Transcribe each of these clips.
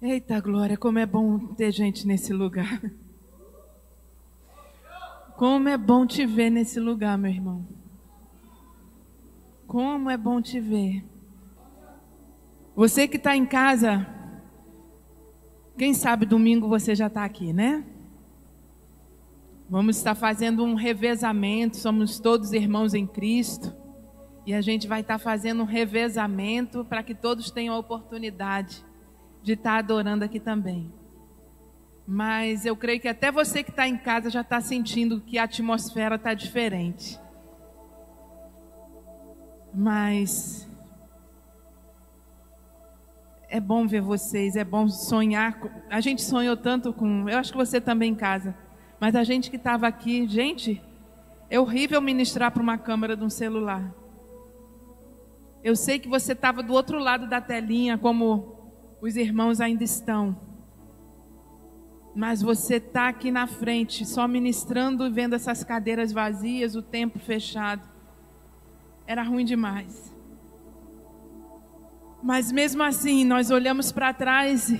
Eita glória, como é bom ter gente nesse lugar. Como é bom te ver nesse lugar, meu irmão. Como é bom te ver. Você que está em casa, quem sabe domingo você já está aqui, né? Vamos estar fazendo um revezamento, somos todos irmãos em Cristo. E a gente vai estar fazendo um revezamento para que todos tenham a oportunidade de estar adorando aqui também. Mas eu creio que até você que está em casa já está sentindo que a atmosfera está diferente. Mas é bom ver vocês, é bom sonhar. A gente sonhou tanto com. Eu acho que você também em casa. Mas a gente que estava aqui, gente, é horrível ministrar para uma câmera de um celular. Eu sei que você estava do outro lado da telinha, como os irmãos ainda estão. Mas você está aqui na frente, só ministrando e vendo essas cadeiras vazias, o tempo fechado. Era ruim demais. Mas mesmo assim, nós olhamos para trás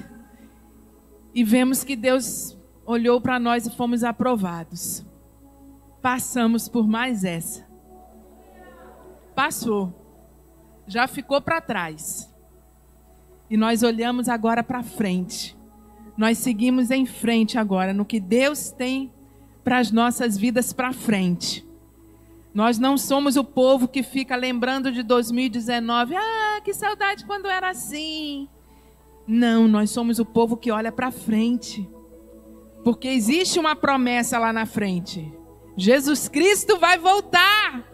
e vemos que Deus olhou para nós e fomos aprovados. Passamos por mais essa. Passou. Já ficou para trás. E nós olhamos agora para frente nós seguimos em frente agora no que Deus tem para as nossas vidas para frente. Nós não somos o povo que fica lembrando de 2019, ah, que saudade quando era assim. Não, nós somos o povo que olha para frente. Porque existe uma promessa lá na frente. Jesus Cristo vai voltar.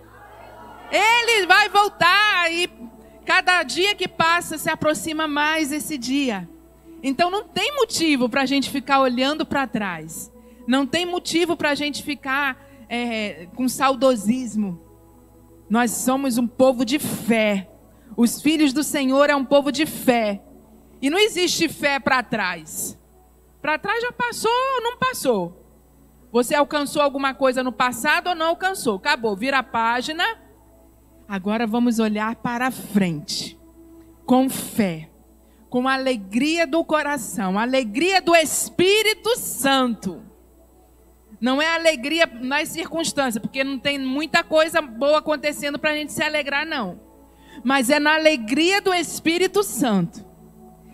Ele vai voltar e cada dia que passa se aproxima mais esse dia. Então não tem motivo para a gente ficar olhando para trás. Não tem motivo para a gente ficar é, com saudosismo. Nós somos um povo de fé. Os filhos do Senhor é um povo de fé. E não existe fé para trás. Para trás já passou ou não passou? Você alcançou alguma coisa no passado ou não alcançou? Acabou, vira a página. Agora vamos olhar para frente. Com fé com alegria do coração, alegria do Espírito Santo. Não é alegria nas circunstâncias, porque não tem muita coisa boa acontecendo para a gente se alegrar, não. Mas é na alegria do Espírito Santo.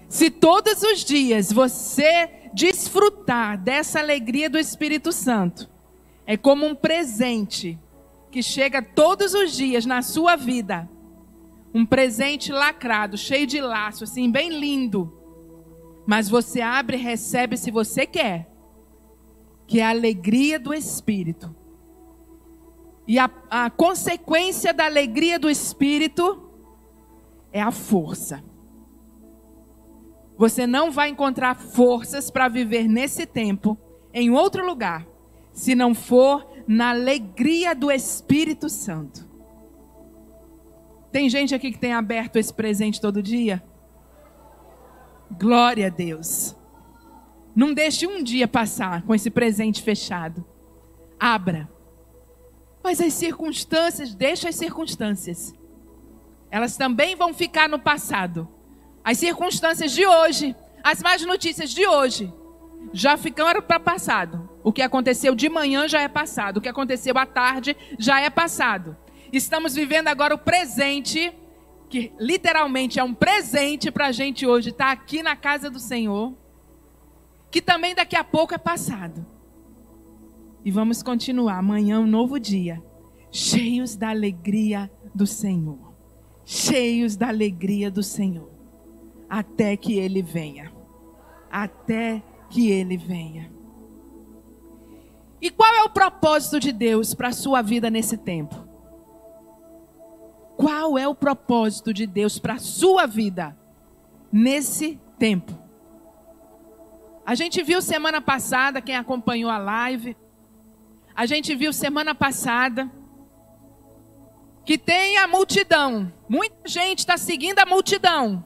Se todos os dias você desfrutar dessa alegria do Espírito Santo, é como um presente que chega todos os dias na sua vida um presente lacrado, cheio de laço, assim, bem lindo. Mas você abre e recebe se você quer. Que é a alegria do Espírito. E a, a consequência da alegria do Espírito é a força. Você não vai encontrar forças para viver nesse tempo em outro lugar, se não for na alegria do Espírito Santo. Tem gente aqui que tem aberto esse presente todo dia? Glória a Deus. Não deixe um dia passar com esse presente fechado. Abra. Mas as circunstâncias, deixa as circunstâncias. Elas também vão ficar no passado. As circunstâncias de hoje, as más notícias de hoje, já ficaram para passado. O que aconteceu de manhã já é passado. O que aconteceu à tarde já é passado. Estamos vivendo agora o presente, que literalmente é um presente para a gente hoje estar tá aqui na casa do Senhor, que também daqui a pouco é passado. E vamos continuar amanhã um novo dia, cheios da alegria do Senhor. Cheios da alegria do Senhor. Até que Ele venha. Até que Ele venha. E qual é o propósito de Deus para a sua vida nesse tempo? Qual é o propósito de Deus para a sua vida nesse tempo? A gente viu semana passada, quem acompanhou a live, a gente viu semana passada que tem a multidão. Muita gente está seguindo a multidão.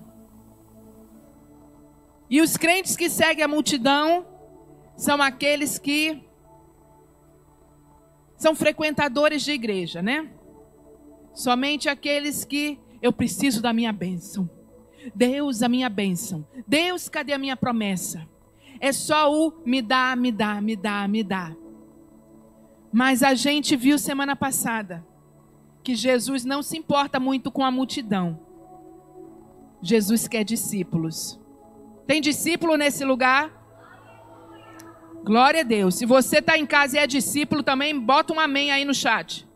E os crentes que seguem a multidão são aqueles que são frequentadores de igreja, né? Somente aqueles que eu preciso da minha bênção. Deus, a minha bênção. Deus, cadê a minha promessa? É só o me dá, me dá, me dá, me dá. Mas a gente viu semana passada que Jesus não se importa muito com a multidão. Jesus quer discípulos. Tem discípulo nesse lugar? Glória a Deus. Se você está em casa e é discípulo também, bota um amém aí no chat.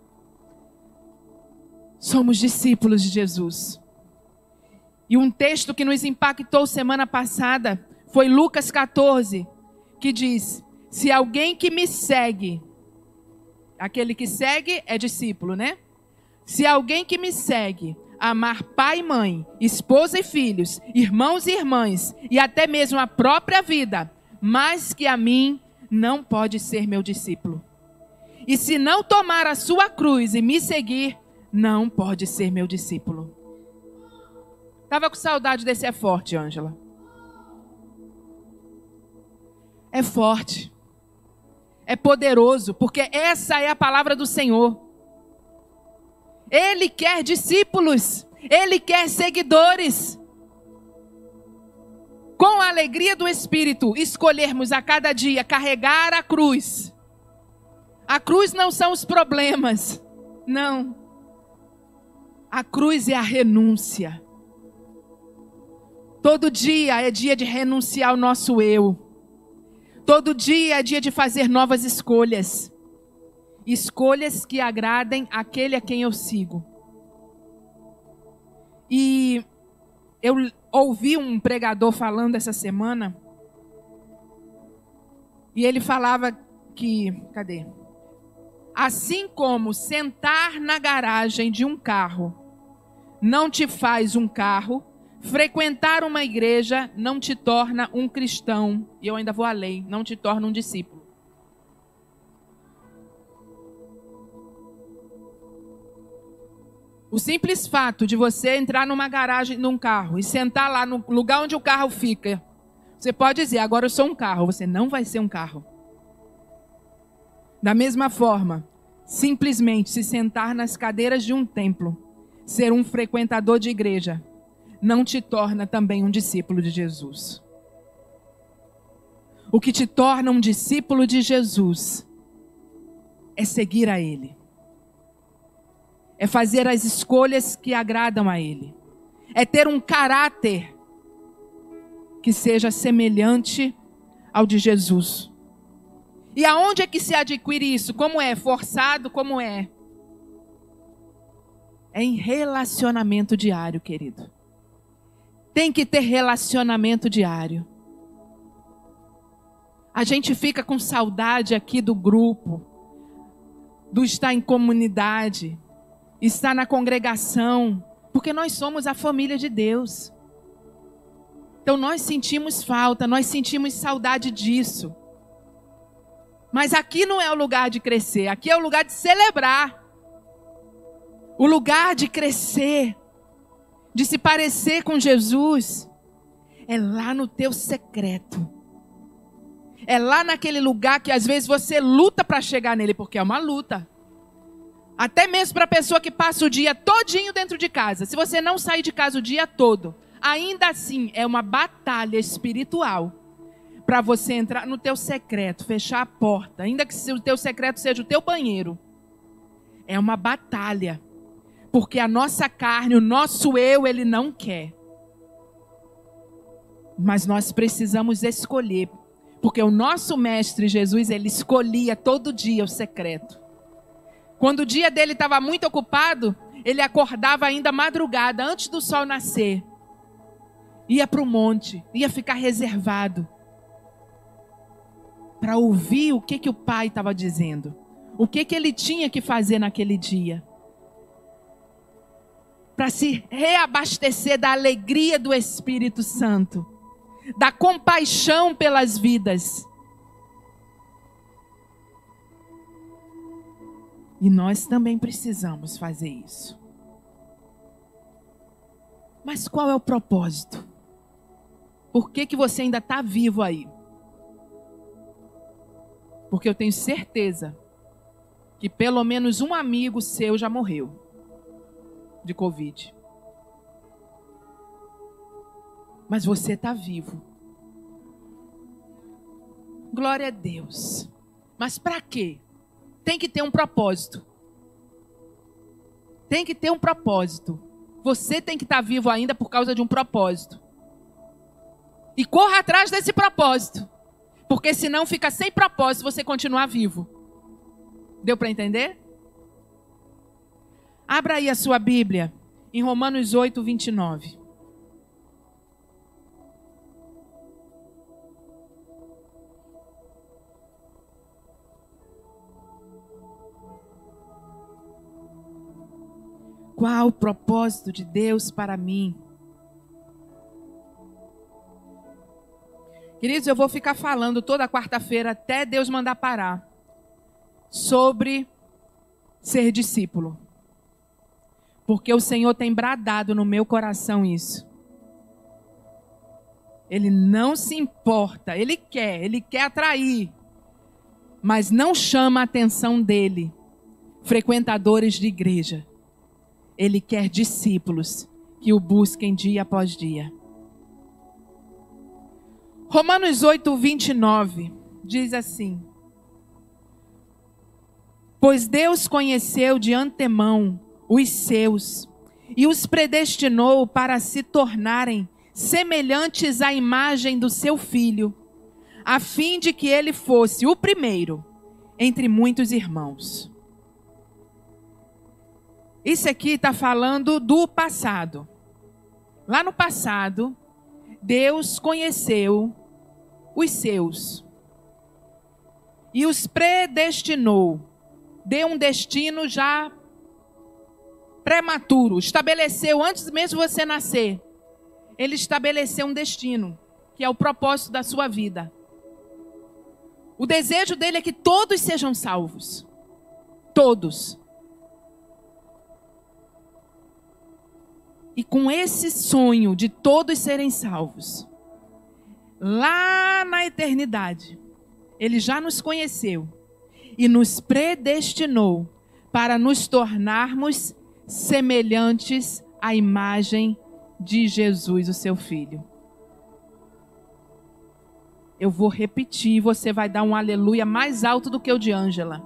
Somos discípulos de Jesus. E um texto que nos impactou semana passada foi Lucas 14, que diz: Se alguém que me segue, aquele que segue é discípulo, né? Se alguém que me segue amar pai e mãe, esposa e filhos, irmãos e irmãs, e até mesmo a própria vida, mais que a mim, não pode ser meu discípulo. E se não tomar a sua cruz e me seguir, não pode ser meu discípulo. Tava com saudade desse é forte, Ângela. É forte. É poderoso, porque essa é a palavra do Senhor. Ele quer discípulos, ele quer seguidores. Com a alegria do Espírito, escolhermos a cada dia carregar a cruz. A cruz não são os problemas, não. A cruz é a renúncia. Todo dia é dia de renunciar ao nosso eu. Todo dia é dia de fazer novas escolhas. Escolhas que agradem aquele a quem eu sigo. E eu ouvi um pregador falando essa semana. E ele falava que. Cadê? Assim como sentar na garagem de um carro não te faz um carro, frequentar uma igreja não te torna um cristão. E eu ainda vou além, não te torna um discípulo. O simples fato de você entrar numa garagem, num carro e sentar lá no lugar onde o carro fica, você pode dizer, agora eu sou um carro. Você não vai ser um carro. Da mesma forma, simplesmente se sentar nas cadeiras de um templo, ser um frequentador de igreja, não te torna também um discípulo de Jesus. O que te torna um discípulo de Jesus é seguir a Ele é fazer as escolhas que agradam a Ele, é ter um caráter que seja semelhante ao de Jesus. E aonde é que se adquire isso? Como é? Forçado? Como é? É em relacionamento diário, querido. Tem que ter relacionamento diário. A gente fica com saudade aqui do grupo, do estar em comunidade estar na congregação, porque nós somos a família de Deus. Então nós sentimos falta, nós sentimos saudade disso. Mas aqui não é o lugar de crescer, aqui é o lugar de celebrar. O lugar de crescer, de se parecer com Jesus, é lá no teu secreto. É lá naquele lugar que às vezes você luta para chegar nele, porque é uma luta. Até mesmo para a pessoa que passa o dia todinho dentro de casa. Se você não sair de casa o dia todo, ainda assim é uma batalha espiritual para você entrar no teu secreto, fechar a porta, ainda que o teu secreto seja o teu banheiro. É uma batalha. Porque a nossa carne, o nosso eu, ele não quer. Mas nós precisamos escolher, porque o nosso mestre Jesus, ele escolhia todo dia o secreto. Quando o dia dele estava muito ocupado, ele acordava ainda madrugada, antes do sol nascer. Ia para o monte, ia ficar reservado para ouvir o que, que o pai estava dizendo, o que, que ele tinha que fazer naquele dia. Para se reabastecer da alegria do Espírito Santo, da compaixão pelas vidas E nós também precisamos fazer isso. Mas qual é o propósito? Por que, que você ainda está vivo aí? Porque eu tenho certeza que pelo menos um amigo seu já morreu de Covid. Mas você está vivo. Glória a Deus. Mas para quê? Tem que ter um propósito. Tem que ter um propósito. Você tem que estar vivo ainda por causa de um propósito. E corra atrás desse propósito. Porque senão fica sem propósito você continuar vivo. Deu para entender? Abra aí a sua Bíblia em Romanos 8, 29. Qual o propósito de Deus para mim? Queridos, eu vou ficar falando toda quarta-feira até Deus mandar parar sobre ser discípulo. Porque o Senhor tem bradado no meu coração isso. Ele não se importa, ele quer, ele quer atrair, mas não chama a atenção dele, frequentadores de igreja. Ele quer discípulos que o busquem dia após dia. Romanos 8, 29 diz assim: Pois Deus conheceu de antemão os seus e os predestinou para se tornarem semelhantes à imagem do seu filho, a fim de que ele fosse o primeiro entre muitos irmãos. Isso aqui está falando do passado. Lá no passado, Deus conheceu os seus e os predestinou. Deu um destino já prematuro. Estabeleceu antes mesmo de você nascer. Ele estabeleceu um destino, que é o propósito da sua vida. O desejo dele é que todos sejam salvos. Todos. E com esse sonho de todos serem salvos, lá na eternidade, ele já nos conheceu e nos predestinou para nos tornarmos semelhantes à imagem de Jesus, o seu filho. Eu vou repetir, você vai dar um aleluia mais alto do que o de Ângela.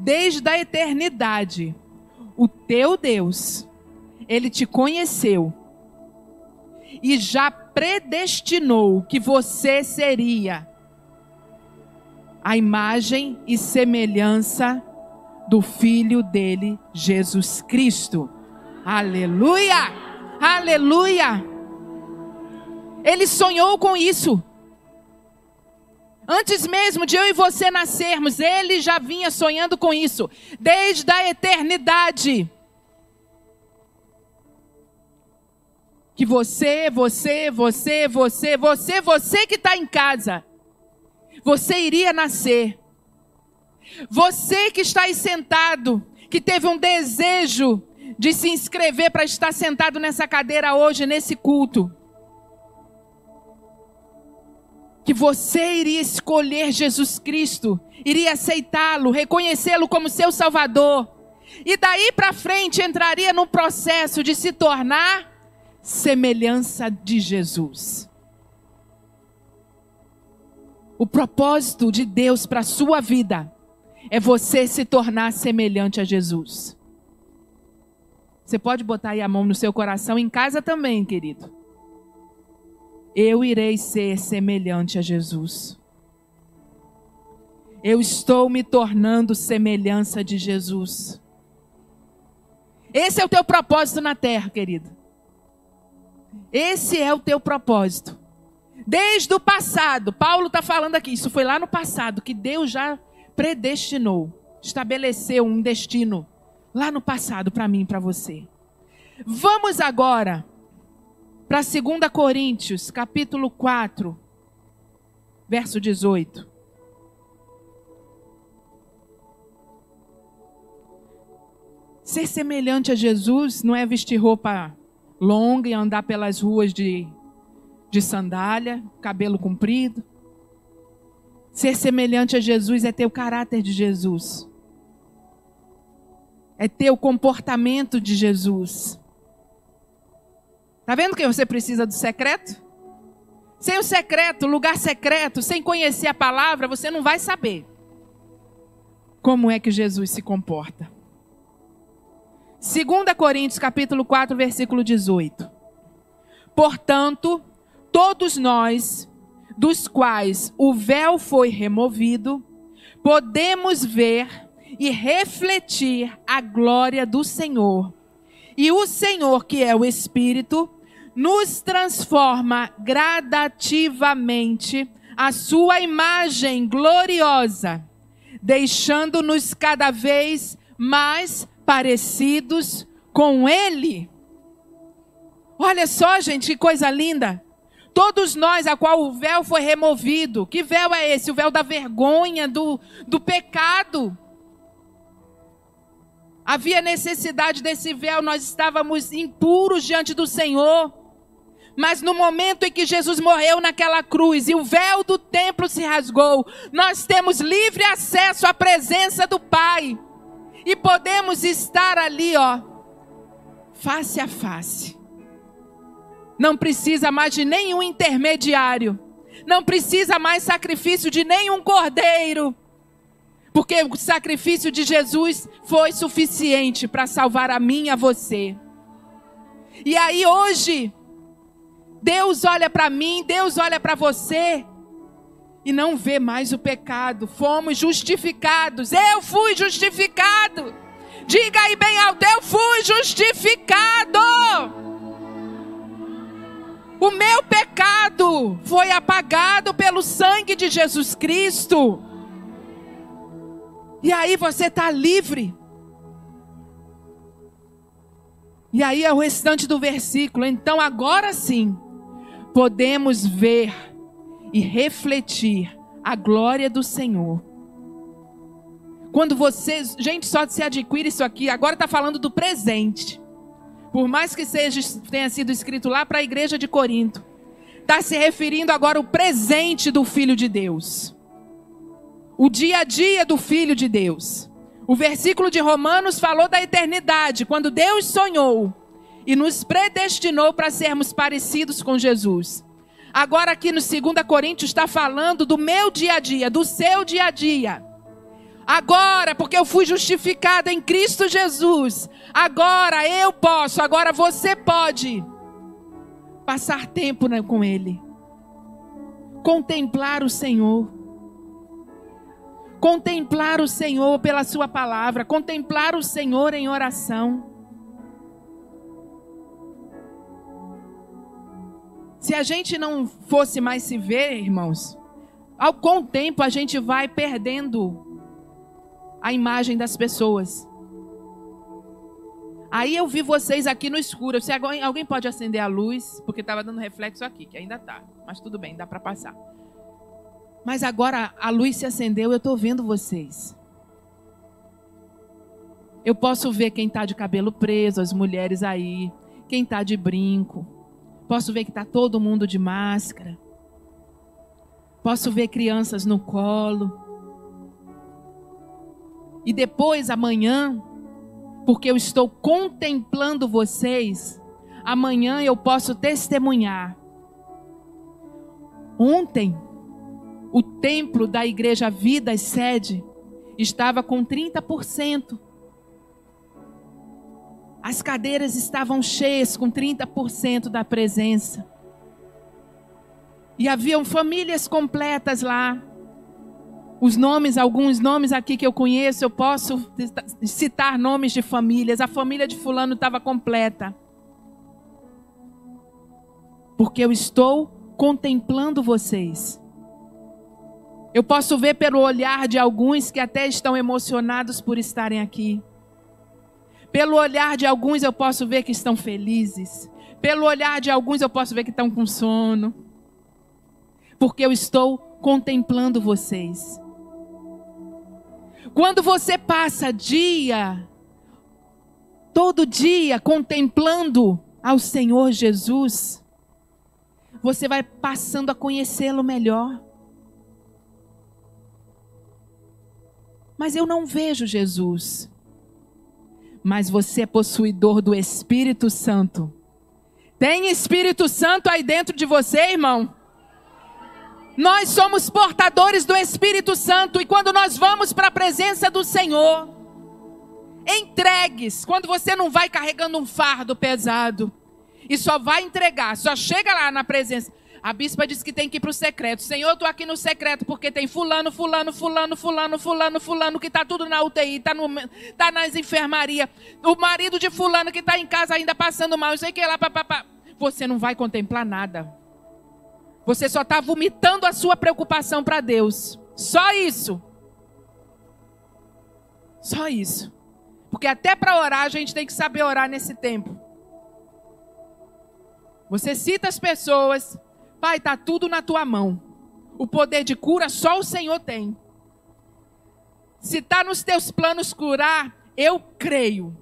Desde a eternidade, o teu Deus ele te conheceu e já predestinou que você seria a imagem e semelhança do filho dele, Jesus Cristo. Aleluia! Aleluia! Ele sonhou com isso. Antes mesmo de eu e você nascermos, ele já vinha sonhando com isso, desde a eternidade. Que você, você, você, você, você, você que está em casa, você iria nascer. Você que está aí sentado, que teve um desejo de se inscrever para estar sentado nessa cadeira hoje, nesse culto. Que você iria escolher Jesus Cristo, iria aceitá-lo, reconhecê-lo como seu Salvador. E daí para frente entraria no processo de se tornar semelhança de Jesus. O propósito de Deus para a sua vida é você se tornar semelhante a Jesus. Você pode botar aí a mão no seu coração em casa também, querido. Eu irei ser semelhante a Jesus. Eu estou me tornando semelhança de Jesus. Esse é o teu propósito na terra, querido. Esse é o teu propósito. Desde o passado, Paulo está falando aqui, isso foi lá no passado, que Deus já predestinou, estabeleceu um destino lá no passado para mim e para você. Vamos agora para 2 Coríntios, capítulo 4, verso 18. Ser semelhante a Jesus não é vestir roupa longa e andar pelas ruas de, de sandália, cabelo comprido. Ser semelhante a Jesus é ter o caráter de Jesus. É ter o comportamento de Jesus. Tá vendo que você precisa do secreto? Sem o secreto, lugar secreto, sem conhecer a palavra, você não vai saber como é que Jesus se comporta. 2 Coríntios capítulo 4, versículo 18. Portanto, todos nós, dos quais o véu foi removido, podemos ver e refletir a glória do Senhor. E o Senhor, que é o Espírito, nos transforma gradativamente a sua imagem gloriosa, deixando-nos cada vez mais parecidos com Ele. Olha só, gente, que coisa linda. Todos nós, a qual o véu foi removido. Que véu é esse? O véu da vergonha, do, do pecado. Havia necessidade desse véu, nós estávamos impuros diante do Senhor. Mas no momento em que Jesus morreu naquela cruz e o véu do templo se rasgou, nós temos livre acesso à presença do Pai. E podemos estar ali, ó, face a face. Não precisa mais de nenhum intermediário. Não precisa mais sacrifício de nenhum cordeiro. Porque o sacrifício de Jesus foi suficiente para salvar a mim e a você. E aí hoje, Deus olha para mim, Deus olha para você e não vê mais o pecado. Fomos justificados. Eu fui justificado. Diga aí bem alto: eu fui justificado. O meu pecado foi apagado pelo sangue de Jesus Cristo. E aí você está livre. E aí é o restante do versículo. Então agora sim podemos ver e refletir a glória do Senhor. Quando você, gente, só se adquire isso aqui, agora está falando do presente. Por mais que seja, tenha sido escrito lá para a igreja de Corinto, está se referindo agora ao presente do Filho de Deus. O dia a dia do Filho de Deus. O versículo de Romanos falou da eternidade, quando Deus sonhou e nos predestinou para sermos parecidos com Jesus. Agora, aqui no 2 Coríntios, está falando do meu dia a dia, do seu dia a dia. Agora, porque eu fui justificada em Cristo Jesus, agora eu posso, agora você pode passar tempo né, com Ele, contemplar o Senhor, contemplar o Senhor pela Sua palavra, contemplar o Senhor em oração. Se a gente não fosse mais se ver, irmãos, ao com o tempo a gente vai perdendo a imagem das pessoas. Aí eu vi vocês aqui no escuro. Se alguém, pode acender a luz, porque estava dando reflexo aqui, que ainda está. Mas tudo bem, dá para passar. Mas agora a luz se acendeu, eu estou vendo vocês. Eu posso ver quem está de cabelo preso, as mulheres aí, quem está de brinco. Posso ver que está todo mundo de máscara. Posso ver crianças no colo. E depois, amanhã, porque eu estou contemplando vocês, amanhã eu posso testemunhar. Ontem, o templo da igreja Vida Sede estava com 30%. As cadeiras estavam cheias com 30% da presença. E haviam famílias completas lá. Os nomes, alguns nomes aqui que eu conheço, eu posso citar nomes de famílias. A família de Fulano estava completa. Porque eu estou contemplando vocês. Eu posso ver pelo olhar de alguns que até estão emocionados por estarem aqui. Pelo olhar de alguns eu posso ver que estão felizes. Pelo olhar de alguns eu posso ver que estão com sono. Porque eu estou contemplando vocês. Quando você passa dia, todo dia contemplando ao Senhor Jesus, você vai passando a conhecê-lo melhor. Mas eu não vejo Jesus mas você é possuidor do Espírito Santo. Tem Espírito Santo aí dentro de você, irmão? Nós somos portadores do Espírito Santo e quando nós vamos para a presença do Senhor, entregues, quando você não vai carregando um fardo pesado e só vai entregar, só chega lá na presença. A bispa disse que tem que ir para o secreto. Senhor, estou aqui no secreto porque tem fulano, fulano, fulano, fulano, fulano, fulano, que está tudo na UTI, está tá nas enfermarias. O marido de fulano que está em casa ainda passando mal, eu sei que lá. Você não vai contemplar nada. Você só está vomitando a sua preocupação para Deus. Só isso. Só isso. Porque até para orar a gente tem que saber orar nesse tempo. Você cita as pessoas, Pai, está tudo na tua mão. O poder de cura só o Senhor tem. Se está nos teus planos curar, eu creio.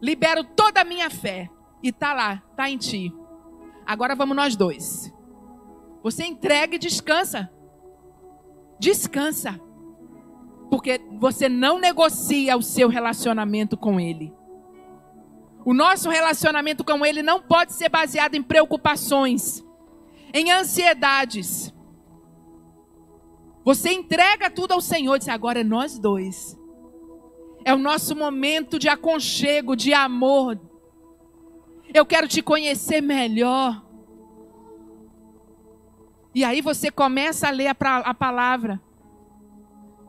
Libero toda a minha fé. E está lá, está em ti. Agora vamos nós dois. Você entrega e descansa. Descansa. Porque você não negocia o seu relacionamento com Ele. O nosso relacionamento com Ele não pode ser baseado em preocupações em ansiedades. Você entrega tudo ao Senhor diz: agora é nós dois. É o nosso momento de aconchego, de amor. Eu quero te conhecer melhor. E aí você começa a ler a, a palavra.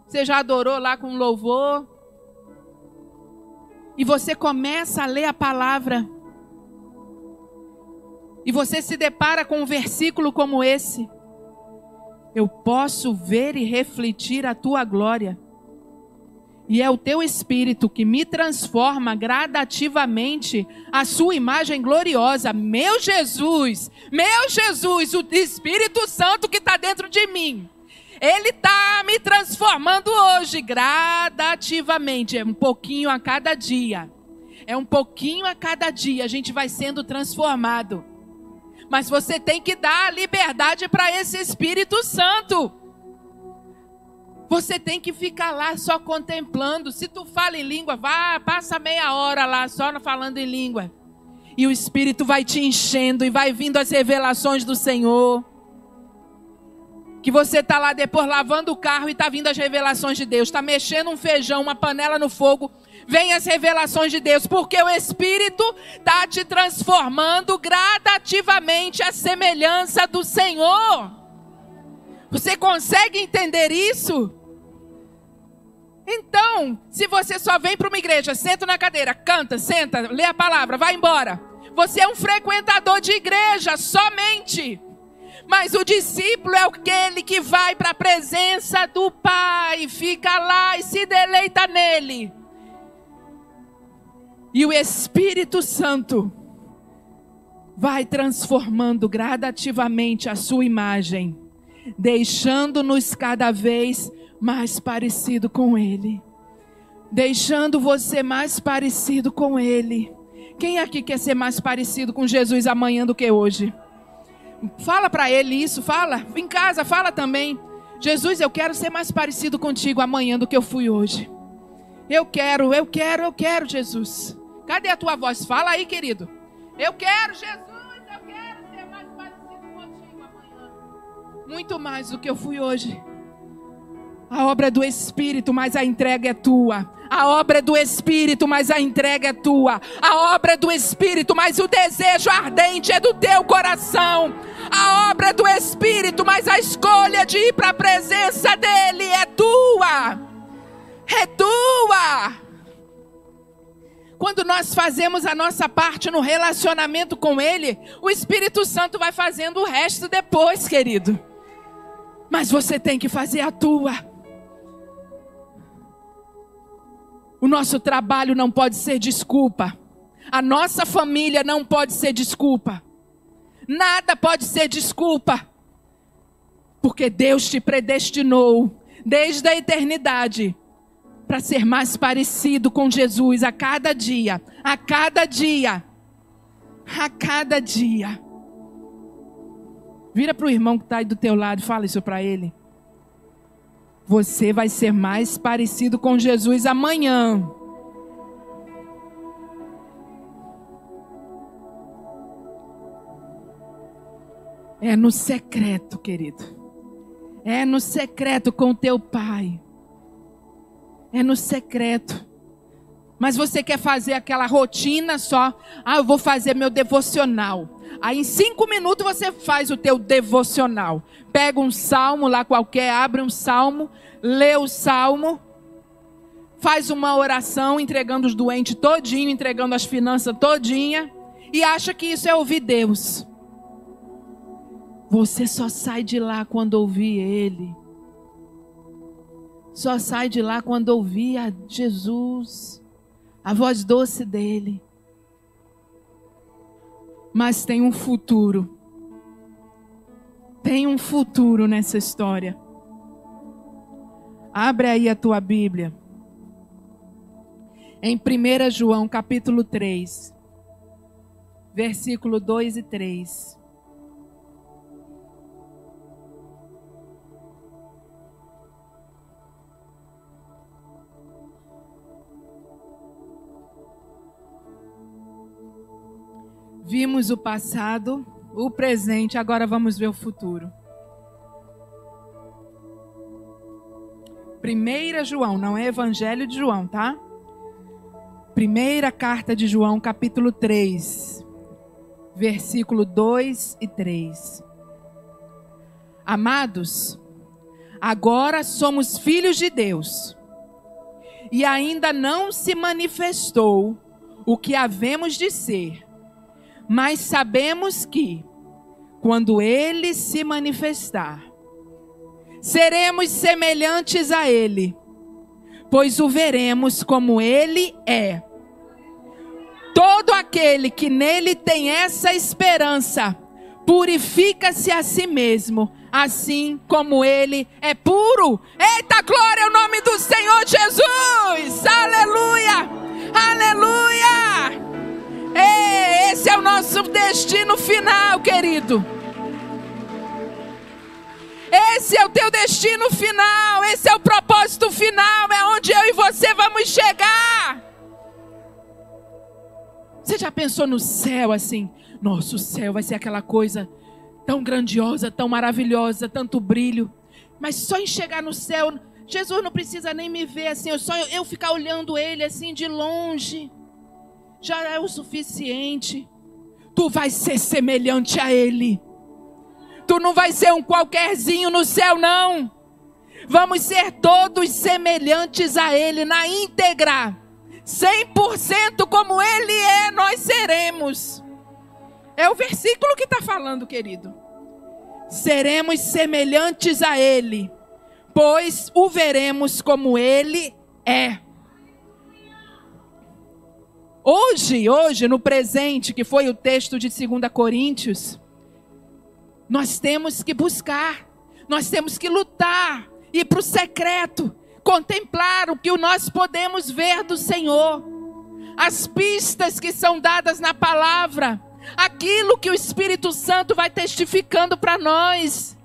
Você já adorou lá com louvor. E você começa a ler a palavra e você se depara com um versículo como esse, eu posso ver e refletir a tua glória. E é o teu espírito que me transforma gradativamente a sua imagem gloriosa. Meu Jesus, meu Jesus, o Espírito Santo que está dentro de mim. Ele está me transformando hoje gradativamente, é um pouquinho a cada dia. É um pouquinho a cada dia a gente vai sendo transformado. Mas você tem que dar liberdade para esse Espírito Santo. Você tem que ficar lá só contemplando. Se tu fala em língua, vá, passa meia hora lá só falando em língua. E o Espírito vai te enchendo e vai vindo as revelações do Senhor. Que você está lá depois lavando o carro e está vindo as revelações de Deus. Está mexendo um feijão, uma panela no fogo vem as revelações de Deus, porque o Espírito está te transformando gradativamente à semelhança do Senhor. Você consegue entender isso? Então, se você só vem para uma igreja, senta na cadeira, canta, senta, lê a palavra, vai embora. Você é um frequentador de igreja somente. Mas o discípulo é aquele que vai para a presença do Pai, fica lá e se deleita nele. E o Espírito Santo vai transformando gradativamente a sua imagem, deixando-nos cada vez mais parecido com Ele. Deixando você mais parecido com Ele. Quem aqui quer ser mais parecido com Jesus amanhã do que hoje? Fala para ele isso, fala. Em casa, fala também. Jesus, eu quero ser mais parecido contigo amanhã do que eu fui hoje. Eu quero, eu quero, eu quero, Jesus. Cadê a tua voz? Fala aí, querido. Eu quero, Jesus, eu quero ser mais parecido contigo amanhã. Muito mais do que eu fui hoje. A obra é do Espírito, mas a entrega é tua. A obra é do Espírito, mas a entrega é tua. A obra é do Espírito, mas o desejo ardente é do teu coração. A obra é do Espírito, mas a escolha de ir para a presença dEle Quando nós fazemos a nossa parte no relacionamento com Ele, o Espírito Santo vai fazendo o resto depois, querido. Mas você tem que fazer a tua. O nosso trabalho não pode ser desculpa. A nossa família não pode ser desculpa. Nada pode ser desculpa. Porque Deus te predestinou desde a eternidade para ser mais parecido com Jesus a cada dia, a cada dia, a cada dia. Vira para o irmão que está aí do teu lado e fala isso para ele. Você vai ser mais parecido com Jesus amanhã. É no secreto, querido. É no secreto com teu pai. É no secreto. Mas você quer fazer aquela rotina só. Ah, eu vou fazer meu devocional. Aí em cinco minutos você faz o teu devocional. Pega um salmo lá qualquer, abre um salmo, lê o salmo, faz uma oração entregando os doentes todinho, entregando as finanças todinha e acha que isso é ouvir Deus. Você só sai de lá quando ouvir Ele. Só sai de lá quando ouvir a Jesus, a voz doce dele. Mas tem um futuro. Tem um futuro nessa história. Abre aí a tua Bíblia. Em 1 João capítulo 3, versículo 2 e 3. Vimos o passado, o presente, agora vamos ver o futuro. Primeira João, não é Evangelho de João, tá? Primeira carta de João, capítulo 3, versículo 2 e 3. Amados, agora somos filhos de Deus, e ainda não se manifestou o que havemos de ser mas sabemos que, quando ele se manifestar, seremos semelhantes a ele, pois o veremos como ele é. Todo aquele que nele tem essa esperança, purifica-se a si mesmo, assim como ele é puro. Eita glória ao nome do Senhor Jesus! Aleluia! Aleluia! Ei, esse é o nosso destino final, querido. Esse é o teu destino final, esse é o propósito final, é onde eu e você vamos chegar. Você já pensou no céu assim? Nosso céu vai ser aquela coisa tão grandiosa, tão maravilhosa, tanto brilho. Mas só em chegar no céu, Jesus não precisa nem me ver assim, eu só eu ficar olhando ele assim de longe já é o suficiente. Tu vai ser semelhante a Ele. Tu não vai ser um qualquerzinho no céu, não. Vamos ser todos semelhantes a Ele na íntegra. 100% como Ele é, nós seremos. É o versículo que está falando, querido. Seremos semelhantes a Ele, pois o veremos como Ele é. Hoje, hoje, no presente, que foi o texto de 2 Coríntios, nós temos que buscar, nós temos que lutar, ir para o secreto, contemplar o que nós podemos ver do Senhor, as pistas que são dadas na palavra, aquilo que o Espírito Santo vai testificando para nós.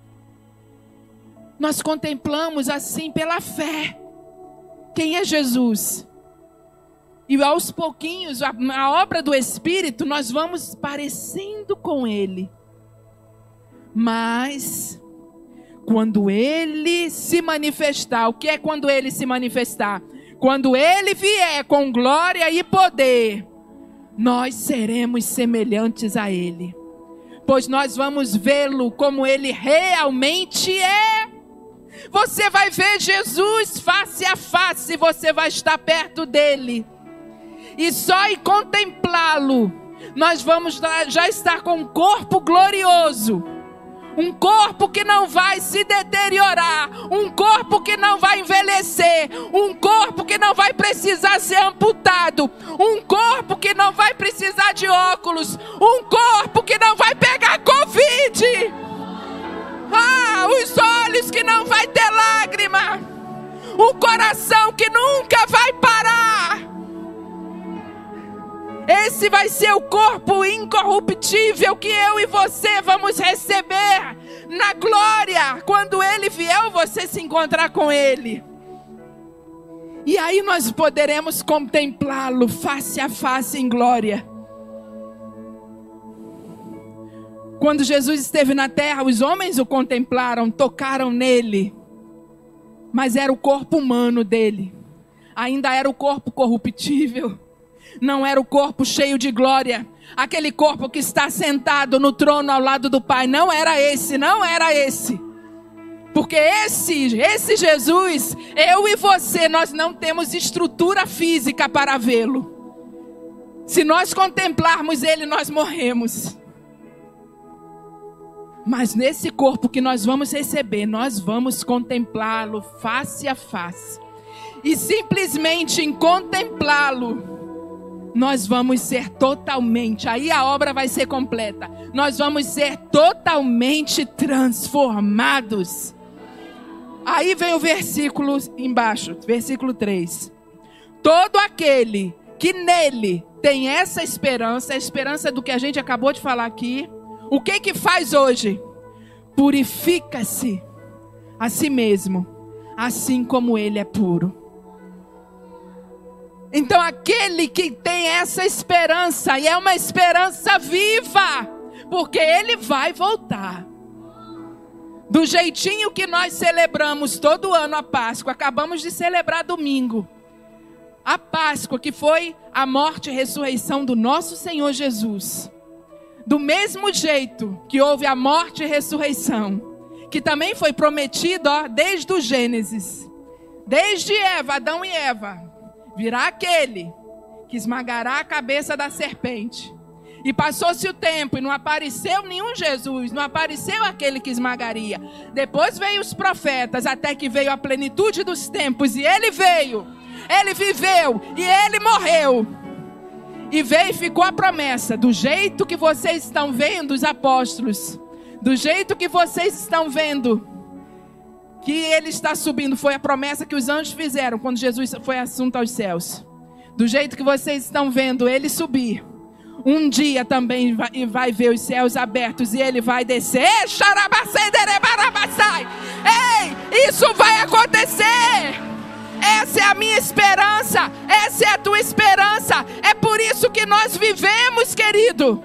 Nós contemplamos assim pela fé. Quem é Jesus? E aos pouquinhos, a, a obra do Espírito, nós vamos parecendo com Ele. Mas, quando Ele se manifestar, o que é quando Ele se manifestar? Quando Ele vier com glória e poder, nós seremos semelhantes a Ele. Pois nós vamos vê-lo como Ele realmente é. Você vai ver Jesus face a face, você vai estar perto dele e só em contemplá-lo, nós vamos já estar com um corpo glorioso. Um corpo que não vai se deteriorar, um corpo que não vai envelhecer, um corpo que não vai precisar ser amputado, um corpo que não vai precisar de óculos, um corpo que não vai pegar Covid. Ah, os olhos que não vai ter lágrima, o coração que nunca vai parar esse vai ser o corpo incorruptível que eu e você vamos receber na glória. Quando ele vier, você se encontrar com ele. E aí nós poderemos contemplá-lo face a face em glória. Quando Jesus esteve na terra, os homens o contemplaram, tocaram nele, mas era o corpo humano dele, ainda era o corpo corruptível, não era o corpo cheio de glória, aquele corpo que está sentado no trono ao lado do Pai, não era esse, não era esse. Porque esse, esse Jesus, eu e você, nós não temos estrutura física para vê-lo. Se nós contemplarmos ele, nós morremos. Mas nesse corpo que nós vamos receber, nós vamos contemplá-lo face a face. E simplesmente em contemplá-lo, nós vamos ser totalmente, aí a obra vai ser completa. Nós vamos ser totalmente transformados. Aí vem o versículo embaixo, versículo 3. Todo aquele que nele tem essa esperança, a esperança do que a gente acabou de falar aqui, o que que faz hoje? Purifica-se a si mesmo, assim como ele é puro. Então aquele que tem essa esperança, e é uma esperança viva, porque ele vai voltar. Do jeitinho que nós celebramos todo ano a Páscoa, acabamos de celebrar domingo. A Páscoa, que foi a morte e ressurreição do nosso Senhor Jesus. Do mesmo jeito que houve a morte e ressurreição, que também foi prometido ó, desde o Gênesis, desde Eva, Adão e Eva, virá aquele que esmagará a cabeça da serpente. E passou-se o tempo e não apareceu nenhum Jesus, não apareceu aquele que esmagaria. Depois veio os profetas, até que veio a plenitude dos tempos, e ele veio, ele viveu e ele morreu. E veio e ficou a promessa: do jeito que vocês estão vendo os apóstolos, do jeito que vocês estão vendo, que ele está subindo, foi a promessa que os anjos fizeram quando Jesus foi assunto aos céus. Do jeito que vocês estão vendo ele subir um dia também vai, vai ver os céus abertos e ele vai descer. Ei, isso vai acontecer. Essa é a minha esperança. Essa é a tua esperança. É por isso que nós vivemos, querido.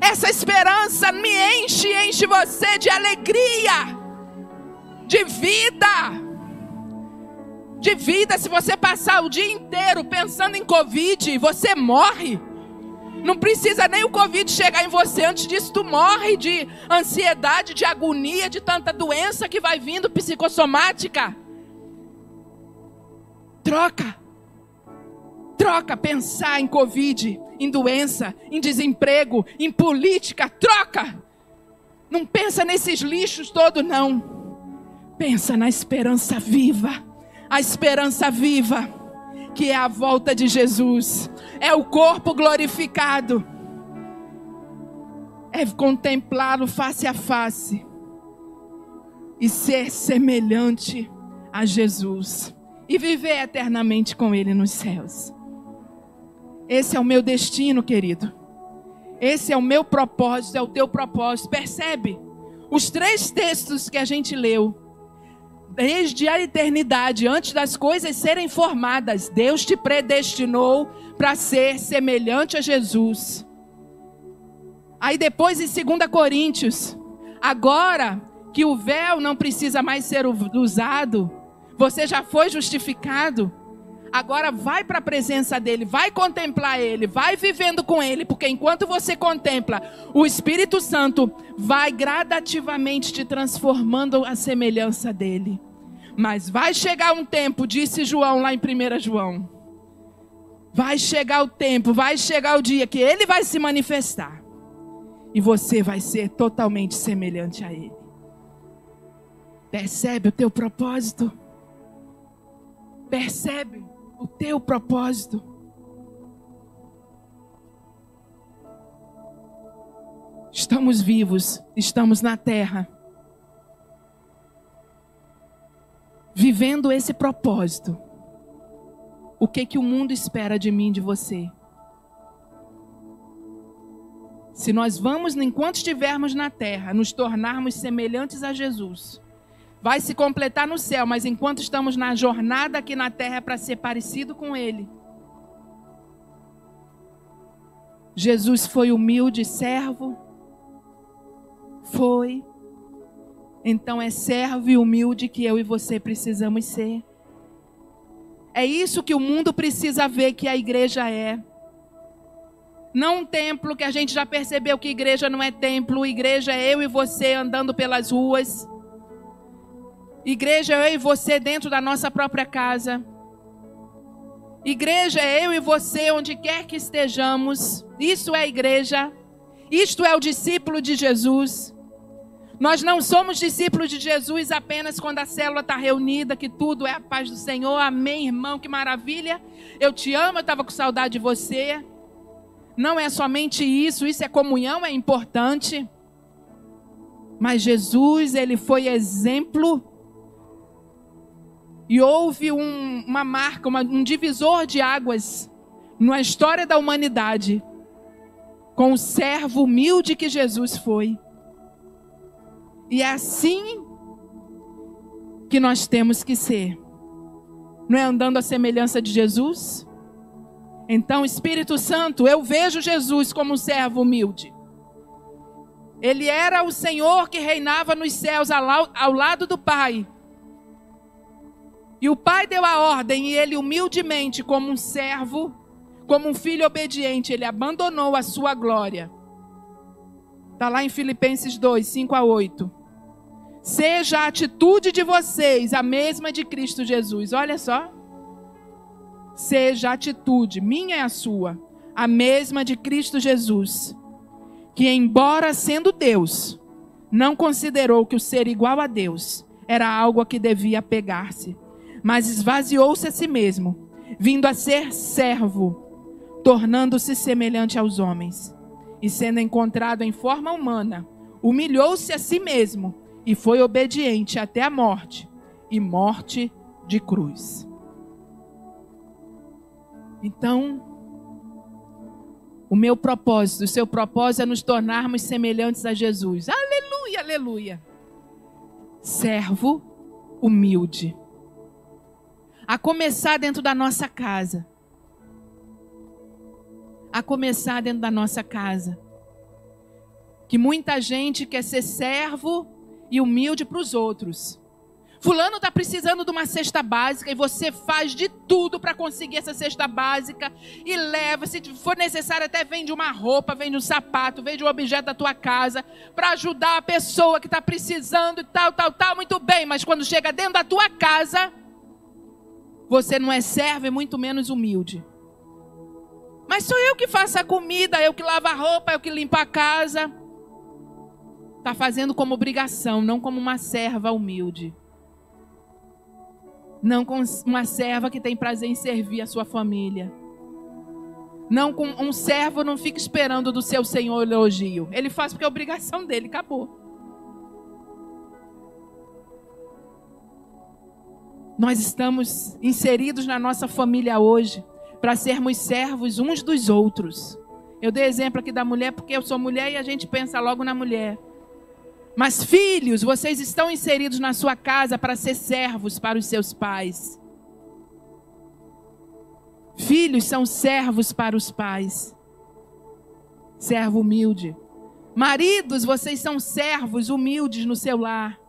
Essa esperança me enche, enche você de alegria, de vida de vida, se você passar o dia inteiro pensando em Covid, você morre. Não precisa nem o Covid chegar em você, antes disso tu morre de ansiedade, de agonia, de tanta doença que vai vindo psicossomática. Troca. Troca pensar em Covid, em doença, em desemprego, em política. Troca. Não pensa nesses lixos todos, não. Pensa na esperança viva a esperança viva, que é a volta de Jesus, é o corpo glorificado, é contemplá-lo face a face e ser semelhante a Jesus e viver eternamente com Ele nos céus. Esse é o meu destino, querido. Esse é o meu propósito, é o teu propósito. Percebe? Os três textos que a gente leu desde a eternidade, antes das coisas serem formadas, Deus te predestinou para ser semelhante a Jesus. Aí depois em 2 Coríntios, agora que o véu não precisa mais ser usado, você já foi justificado. Agora vai para a presença dele, vai contemplar ele, vai vivendo com ele, porque enquanto você contempla, o Espírito Santo vai gradativamente te transformando a semelhança dele. Mas vai chegar um tempo, disse João lá em 1 João. Vai chegar o tempo, vai chegar o dia que ele vai se manifestar. E você vai ser totalmente semelhante a ele. Percebe o teu propósito? Percebe? O teu propósito. Estamos vivos, estamos na terra, vivendo esse propósito. O que que o mundo espera de mim, de você? Se nós vamos, enquanto estivermos na terra, nos tornarmos semelhantes a Jesus, vai se completar no céu, mas enquanto estamos na jornada aqui na terra é para ser parecido com Ele. Jesus foi humilde servo? Foi. Então é servo e humilde que eu e você precisamos ser. É isso que o mundo precisa ver que a igreja é. Não um templo que a gente já percebeu que igreja não é templo, igreja é eu e você andando pelas ruas. Igreja é eu e você dentro da nossa própria casa. Igreja é eu e você onde quer que estejamos. Isso é igreja. Isto é o discípulo de Jesus. Nós não somos discípulos de Jesus apenas quando a célula está reunida, que tudo é a paz do Senhor. Amém, irmão, que maravilha. Eu te amo, eu estava com saudade de você. Não é somente isso, isso é comunhão, é importante. Mas Jesus, ele foi exemplo. E houve um, uma marca, uma, um divisor de águas na história da humanidade, com o servo humilde que Jesus foi. E é assim que nós temos que ser. Não é andando à semelhança de Jesus? Então, Espírito Santo, eu vejo Jesus como um servo humilde. Ele era o Senhor que reinava nos céus ao lado do Pai. E o Pai deu a ordem e ele humildemente, como um servo, como um filho obediente, ele abandonou a sua glória. Está lá em Filipenses 2, 5 a 8. Seja a atitude de vocês a mesma de Cristo Jesus. Olha só. Seja a atitude, minha é a sua, a mesma de Cristo Jesus, que, embora sendo Deus, não considerou que o ser igual a Deus era algo a que devia pegar-se, mas esvaziou-se a si mesmo, vindo a ser servo, tornando-se semelhante aos homens, e sendo encontrado em forma humana, humilhou-se a si mesmo e foi obediente até a morte e morte de cruz. Então, o meu propósito, o seu propósito é nos tornarmos semelhantes a Jesus. Aleluia, aleluia. Servo humilde. A começar dentro da nossa casa. A começar dentro da nossa casa. Que muita gente quer ser servo e humilde para os outros. Fulano está precisando de uma cesta básica e você faz de tudo para conseguir essa cesta básica e leva, se for necessário, até vende uma roupa, vende um sapato, vende um objeto da tua casa para ajudar a pessoa que está precisando e tal, tal, tal. Muito bem, mas quando chega dentro da tua casa, você não é servo e muito menos humilde. Mas sou eu que faço a comida, eu que lavo a roupa, eu que limpo a casa. Está fazendo como obrigação, não como uma serva humilde. Não com uma serva que tem prazer em servir a sua família. Não com um servo não fica esperando do seu senhor elogio. Ele faz porque é obrigação dele, acabou. Nós estamos inseridos na nossa família hoje para sermos servos uns dos outros. Eu dei exemplo aqui da mulher porque eu sou mulher e a gente pensa logo na mulher. Mas filhos, vocês estão inseridos na sua casa para ser servos para os seus pais. Filhos são servos para os pais. Servo humilde. Maridos, vocês são servos humildes no seu lar.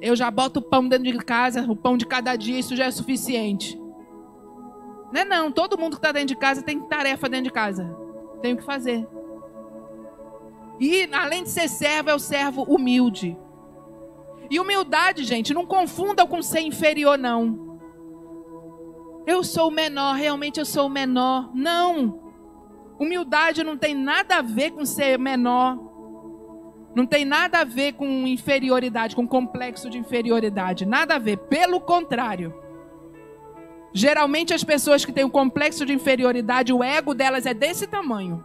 Eu já boto o pão dentro de casa, o pão de cada dia, isso já é suficiente. Não é não, todo mundo que está dentro de casa tem tarefa dentro de casa. Tem o que fazer. E além de ser servo, é o servo humilde. E humildade, gente, não confunda com ser inferior, não. Eu sou o menor, realmente eu sou o menor. Não. Humildade não tem nada a ver com ser menor. Não tem nada a ver com inferioridade, com complexo de inferioridade. Nada a ver. Pelo contrário. Geralmente as pessoas que têm um complexo de inferioridade, o ego delas é desse tamanho.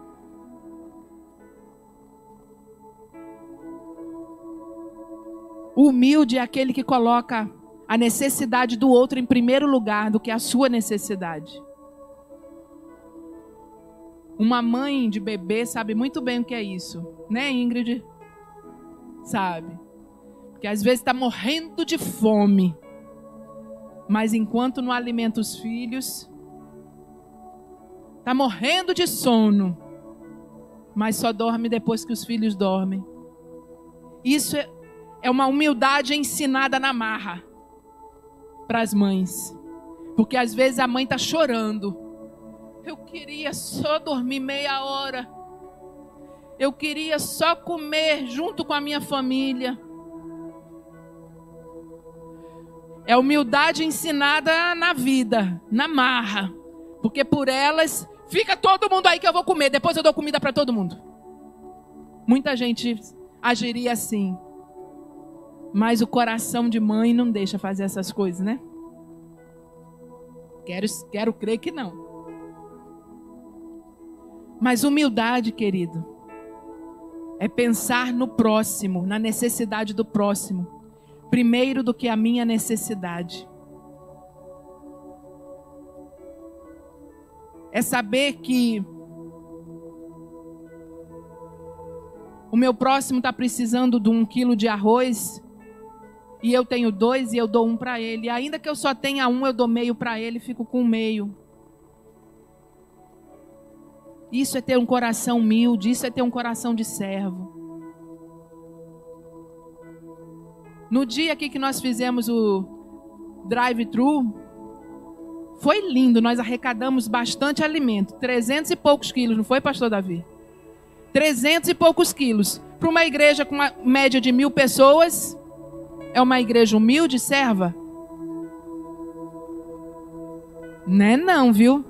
Humilde é aquele que coloca a necessidade do outro em primeiro lugar do que a sua necessidade. Uma mãe de bebê sabe muito bem o que é isso, né, Ingrid? Sabe? Porque às vezes está morrendo de fome, mas enquanto não alimenta os filhos, Está morrendo de sono. Mas só dorme depois que os filhos dormem. Isso é, é uma humildade ensinada na marra para as mães. Porque às vezes a mãe está chorando. Eu queria só dormir meia hora. Eu queria só comer junto com a minha família. É humildade ensinada na vida, na marra. Porque por elas, fica todo mundo aí que eu vou comer, depois eu dou comida para todo mundo. Muita gente agiria assim. Mas o coração de mãe não deixa fazer essas coisas, né? Quero, quero crer que não. Mas humildade, querido, é pensar no próximo, na necessidade do próximo, primeiro do que a minha necessidade. É saber que o meu próximo está precisando de um quilo de arroz e eu tenho dois e eu dou um para ele. Ainda que eu só tenha um, eu dou meio para ele fico com meio. Isso é ter um coração humilde, isso é ter um coração de servo. No dia aqui que nós fizemos o drive-thru, foi lindo, nós arrecadamos bastante alimento, 300 e poucos quilos, não foi, pastor Davi? 300 e poucos quilos. Para uma igreja com uma média de mil pessoas, é uma igreja humilde, serva? Né não, viu?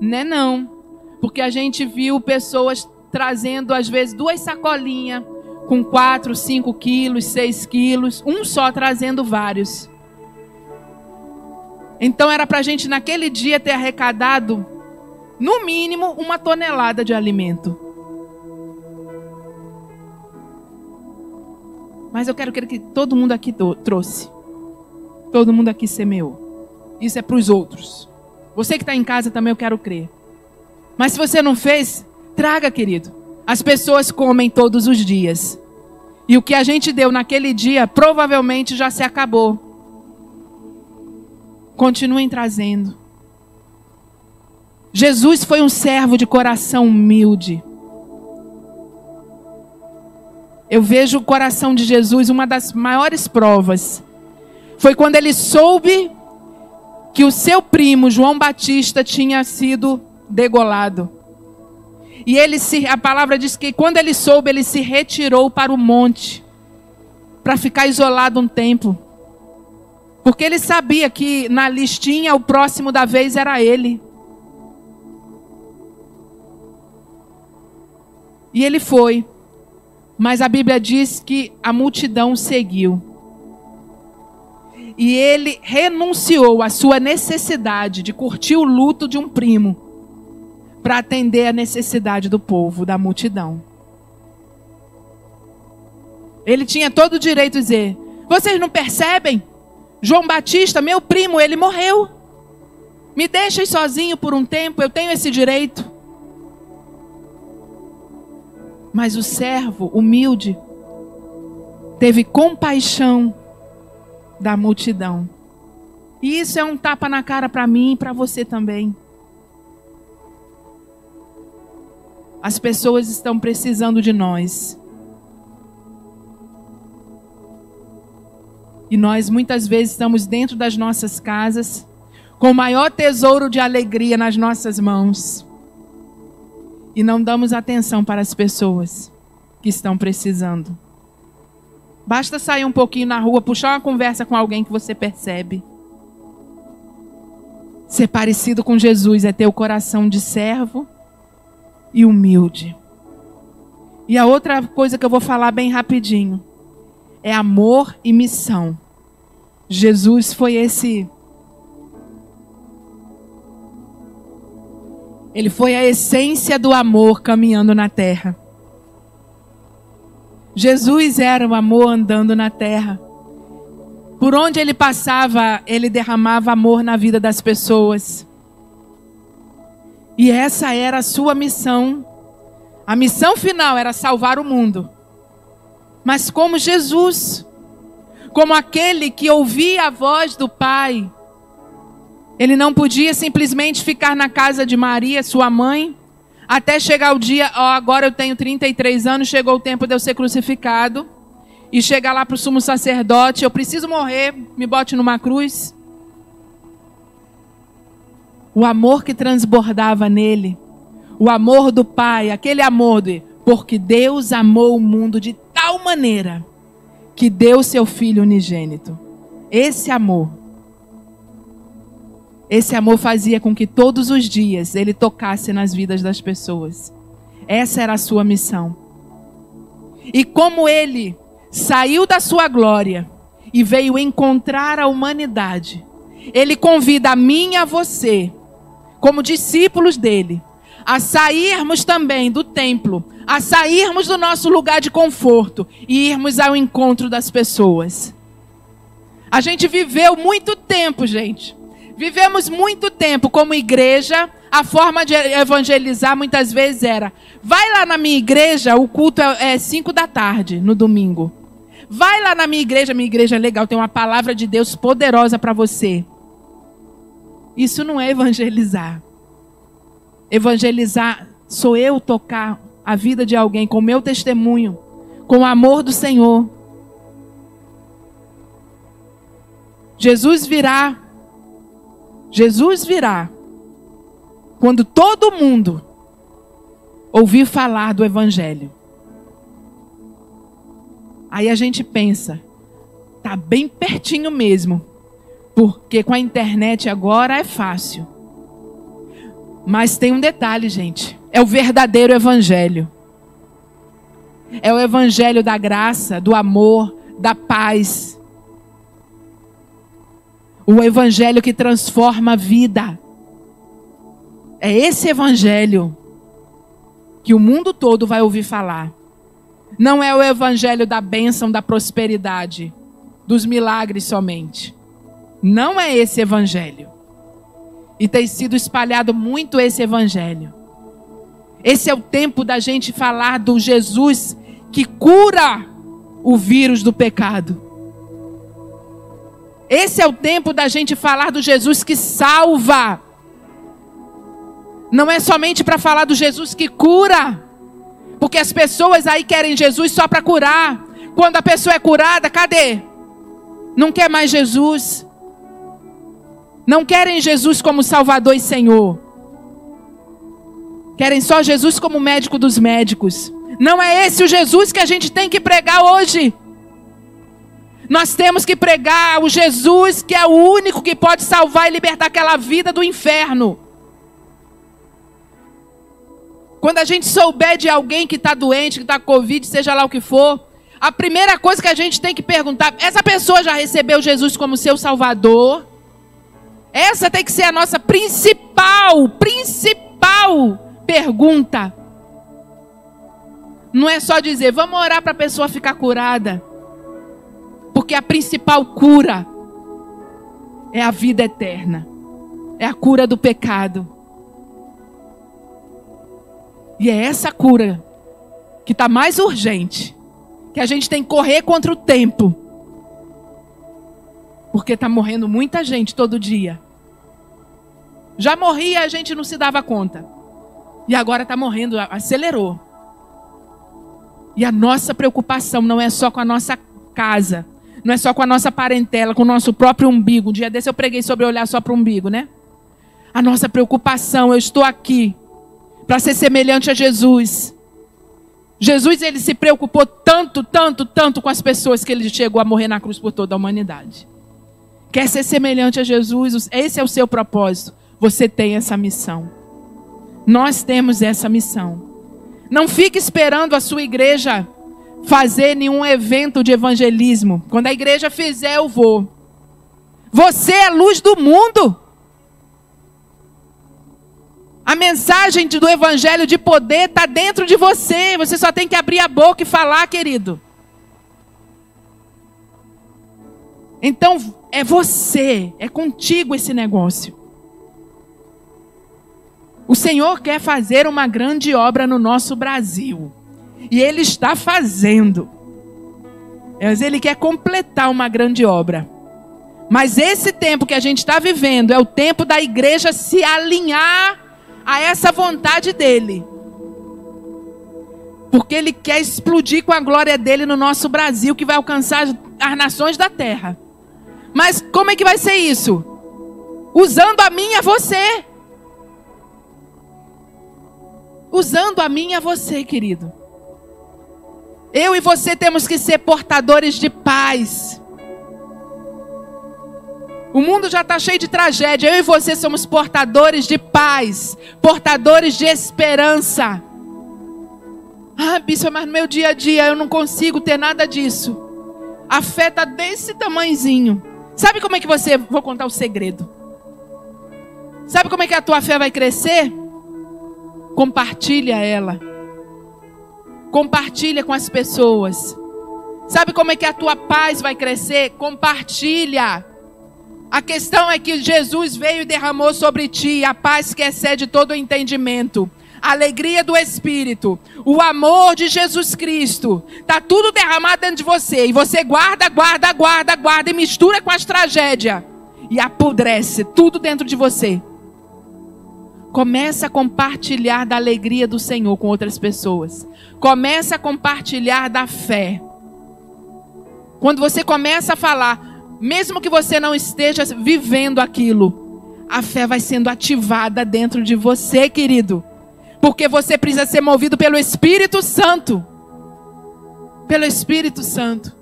Né não. Porque a gente viu pessoas trazendo, às vezes, duas sacolinhas com 4, 5 quilos, 6 quilos, um só trazendo vários. Então era para a gente, naquele dia, ter arrecadado, no mínimo, uma tonelada de alimento. Mas eu quero que todo mundo aqui trouxe. Todo mundo aqui semeou. Isso é para os outros. Você que está em casa também, eu quero crer. Mas se você não fez, traga, querido. As pessoas comem todos os dias. E o que a gente deu naquele dia provavelmente já se acabou. Continuem trazendo. Jesus foi um servo de coração humilde. Eu vejo o coração de Jesus, uma das maiores provas. Foi quando ele soube que o seu primo, João Batista, tinha sido degolado. E ele se, a palavra diz que quando ele soube, ele se retirou para o monte para ficar isolado um tempo. Porque ele sabia que na listinha o próximo da vez era ele. E ele foi. Mas a Bíblia diz que a multidão seguiu. E ele renunciou à sua necessidade de curtir o luto de um primo para atender a necessidade do povo, da multidão. Ele tinha todo o direito de dizer: Vocês não percebem? João Batista, meu primo, ele morreu. Me deixem sozinho por um tempo, eu tenho esse direito. Mas o servo humilde teve compaixão da multidão. E isso é um tapa na cara para mim e para você também. As pessoas estão precisando de nós. E nós muitas vezes estamos dentro das nossas casas, com o maior tesouro de alegria nas nossas mãos. E não damos atenção para as pessoas que estão precisando. Basta sair um pouquinho na rua, puxar uma conversa com alguém que você percebe. Ser parecido com Jesus é ter o coração de servo e humilde. E a outra coisa que eu vou falar bem rapidinho é amor e missão. Jesus foi esse. Ele foi a essência do amor caminhando na terra. Jesus era o amor andando na terra. Por onde ele passava, ele derramava amor na vida das pessoas. E essa era a sua missão. A missão final era salvar o mundo. Mas como Jesus, como aquele que ouvia a voz do Pai, Ele não podia simplesmente ficar na casa de Maria, sua mãe, até chegar o dia, ó, agora eu tenho 33 anos, chegou o tempo de eu ser crucificado. E chegar lá para o sumo sacerdote, eu preciso morrer, me bote numa cruz. O amor que transbordava nele, o amor do Pai, aquele amor de, porque Deus amou o mundo de tal maneira que deu seu Filho unigênito. Esse amor esse amor fazia com que todos os dias ele tocasse nas vidas das pessoas. Essa era a sua missão. E como ele saiu da sua glória e veio encontrar a humanidade, ele convida a mim e a você, como discípulos dele, a sairmos também do templo, a sairmos do nosso lugar de conforto e irmos ao encontro das pessoas. A gente viveu muito tempo, gente, Vivemos muito tempo como igreja. A forma de evangelizar muitas vezes era: vai lá na minha igreja, o culto é 5 da tarde, no domingo. Vai lá na minha igreja, minha igreja é legal, tem uma palavra de Deus poderosa para você. Isso não é evangelizar. Evangelizar sou eu tocar a vida de alguém com meu testemunho, com o amor do Senhor. Jesus virá Jesus virá quando todo mundo ouvir falar do Evangelho. Aí a gente pensa, tá bem pertinho mesmo, porque com a internet agora é fácil. Mas tem um detalhe, gente: é o verdadeiro Evangelho. É o Evangelho da graça, do amor, da paz, o evangelho que transforma a vida. É esse evangelho que o mundo todo vai ouvir falar. Não é o evangelho da bênção, da prosperidade, dos milagres somente. Não é esse evangelho. E tem sido espalhado muito esse evangelho. Esse é o tempo da gente falar do Jesus que cura o vírus do pecado. Esse é o tempo da gente falar do Jesus que salva. Não é somente para falar do Jesus que cura. Porque as pessoas aí querem Jesus só para curar. Quando a pessoa é curada, cadê? Não quer mais Jesus. Não querem Jesus como Salvador e Senhor. Querem só Jesus como médico dos médicos. Não é esse o Jesus que a gente tem que pregar hoje. Nós temos que pregar o Jesus que é o único que pode salvar e libertar aquela vida do inferno. Quando a gente souber de alguém que está doente, que está com Covid, seja lá o que for, a primeira coisa que a gente tem que perguntar: essa pessoa já recebeu Jesus como seu Salvador? Essa tem que ser a nossa principal, principal pergunta. Não é só dizer, vamos orar para a pessoa ficar curada. Porque a principal cura é a vida eterna, é a cura do pecado. E é essa cura que está mais urgente, que a gente tem que correr contra o tempo. Porque está morrendo muita gente todo dia. Já morria, a gente não se dava conta. E agora está morrendo, acelerou. E a nossa preocupação não é só com a nossa casa, não é só com a nossa parentela, com o nosso próprio umbigo. Um dia desse eu preguei sobre olhar só para o umbigo, né? A nossa preocupação, eu estou aqui para ser semelhante a Jesus. Jesus ele se preocupou tanto, tanto, tanto com as pessoas que ele chegou a morrer na cruz por toda a humanidade. Quer ser semelhante a Jesus? Esse é o seu propósito. Você tem essa missão. Nós temos essa missão. Não fique esperando a sua igreja fazer nenhum evento de evangelismo. Quando a igreja fizer, eu vou. Você é a luz do mundo. A mensagem do evangelho de poder está dentro de você. Você só tem que abrir a boca e falar, querido. Então, é você, é contigo esse negócio. O Senhor quer fazer uma grande obra no nosso Brasil. E ele está fazendo. Mas ele quer completar uma grande obra. Mas esse tempo que a gente está vivendo é o tempo da igreja se alinhar a essa vontade dele. Porque ele quer explodir com a glória dele no nosso Brasil, que vai alcançar as nações da terra. Mas como é que vai ser isso? Usando a mim e a você. Usando a mim e a você, querido. Eu e você temos que ser portadores de paz. O mundo já está cheio de tragédia. Eu e você somos portadores de paz, portadores de esperança. Ah, bispo, mas no meu dia a dia eu não consigo ter nada disso. A fé está desse tamanhozinho. Sabe como é que você. Vou contar o segredo. Sabe como é que a tua fé vai crescer? Compartilha ela. Compartilha com as pessoas. Sabe como é que a tua paz vai crescer? Compartilha. A questão é que Jesus veio e derramou sobre ti a paz que excede todo o entendimento. A alegria do Espírito, o amor de Jesus Cristo, tá tudo derramado dentro de você e você guarda, guarda, guarda, guarda e mistura com as tragédias e apodrece tudo dentro de você. Começa a compartilhar da alegria do Senhor com outras pessoas. Começa a compartilhar da fé. Quando você começa a falar, mesmo que você não esteja vivendo aquilo, a fé vai sendo ativada dentro de você, querido. Porque você precisa ser movido pelo Espírito Santo. Pelo Espírito Santo.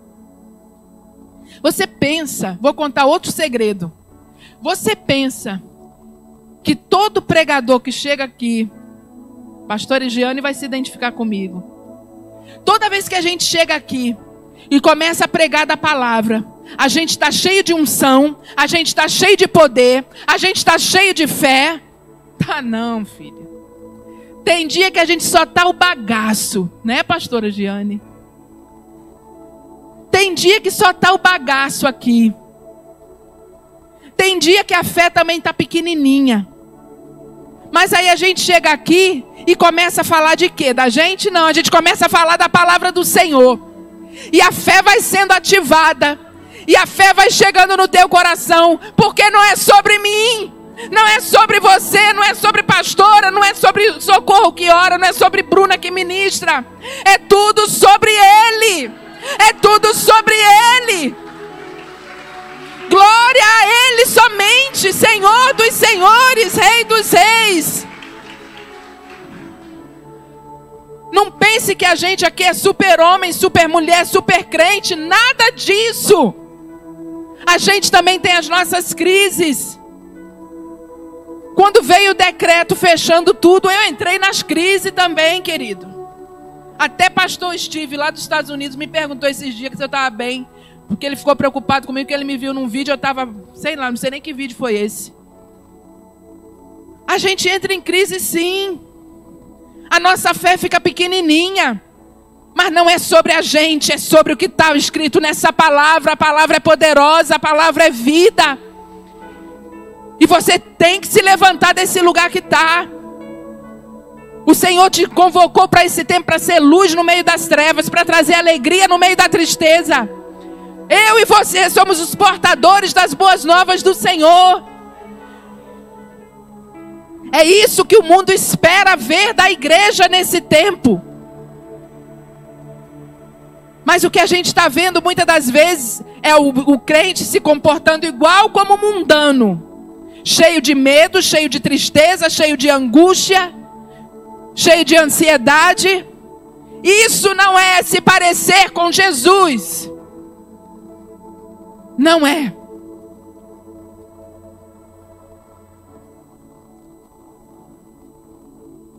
Você pensa, vou contar outro segredo. Você pensa que todo pregador que chega aqui, pastor Egiane vai se identificar comigo. Toda vez que a gente chega aqui e começa a pregar da palavra, a gente está cheio de unção, a gente está cheio de poder, a gente está cheio de fé. Tá não, filha. Tem dia que a gente só tá o bagaço, né, pastora Giane? Tem dia que só tá o bagaço aqui. Tem dia que a fé também tá pequenininha. Mas aí a gente chega aqui e começa a falar de quê? Da gente? Não, a gente começa a falar da palavra do Senhor. E a fé vai sendo ativada. E a fé vai chegando no teu coração, porque não é sobre mim, não é sobre você, não é sobre pastora, não é sobre socorro que ora, não é sobre Bruna que ministra. É tudo sobre Ele. É tudo sobre Ele. Glória a Ele somente, Senhor dos senhores, Rei dos reis. Não pense que a gente aqui é super-homem, super-mulher, super-crente, nada disso. A gente também tem as nossas crises. Quando veio o decreto fechando tudo, eu entrei nas crises também, querido. Até pastor Steve, lá dos Estados Unidos, me perguntou esses dias se eu estava bem. Porque ele ficou preocupado comigo, que ele me viu num vídeo, eu estava, sei lá, não sei nem que vídeo foi esse. A gente entra em crise sim. A nossa fé fica pequenininha. Mas não é sobre a gente, é sobre o que está escrito nessa palavra. A palavra é poderosa, a palavra é vida. E você tem que se levantar desse lugar que está. O Senhor te convocou para esse tempo para ser luz no meio das trevas, para trazer alegria no meio da tristeza. Eu e você somos os portadores das boas novas do Senhor. É isso que o mundo espera ver da igreja nesse tempo. Mas o que a gente está vendo muitas das vezes é o, o crente se comportando igual como mundano, cheio de medo, cheio de tristeza, cheio de angústia, cheio de ansiedade. Isso não é se parecer com Jesus. Não é.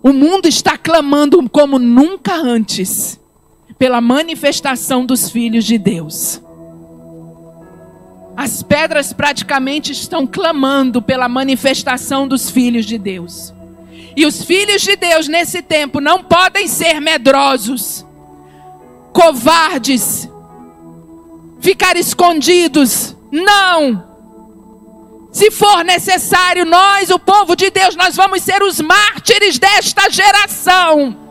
O mundo está clamando como nunca antes pela manifestação dos filhos de Deus. As pedras praticamente estão clamando pela manifestação dos filhos de Deus. E os filhos de Deus nesse tempo não podem ser medrosos, covardes, ficar escondidos. Não! Se for necessário, nós, o povo de Deus, nós vamos ser os mártires desta geração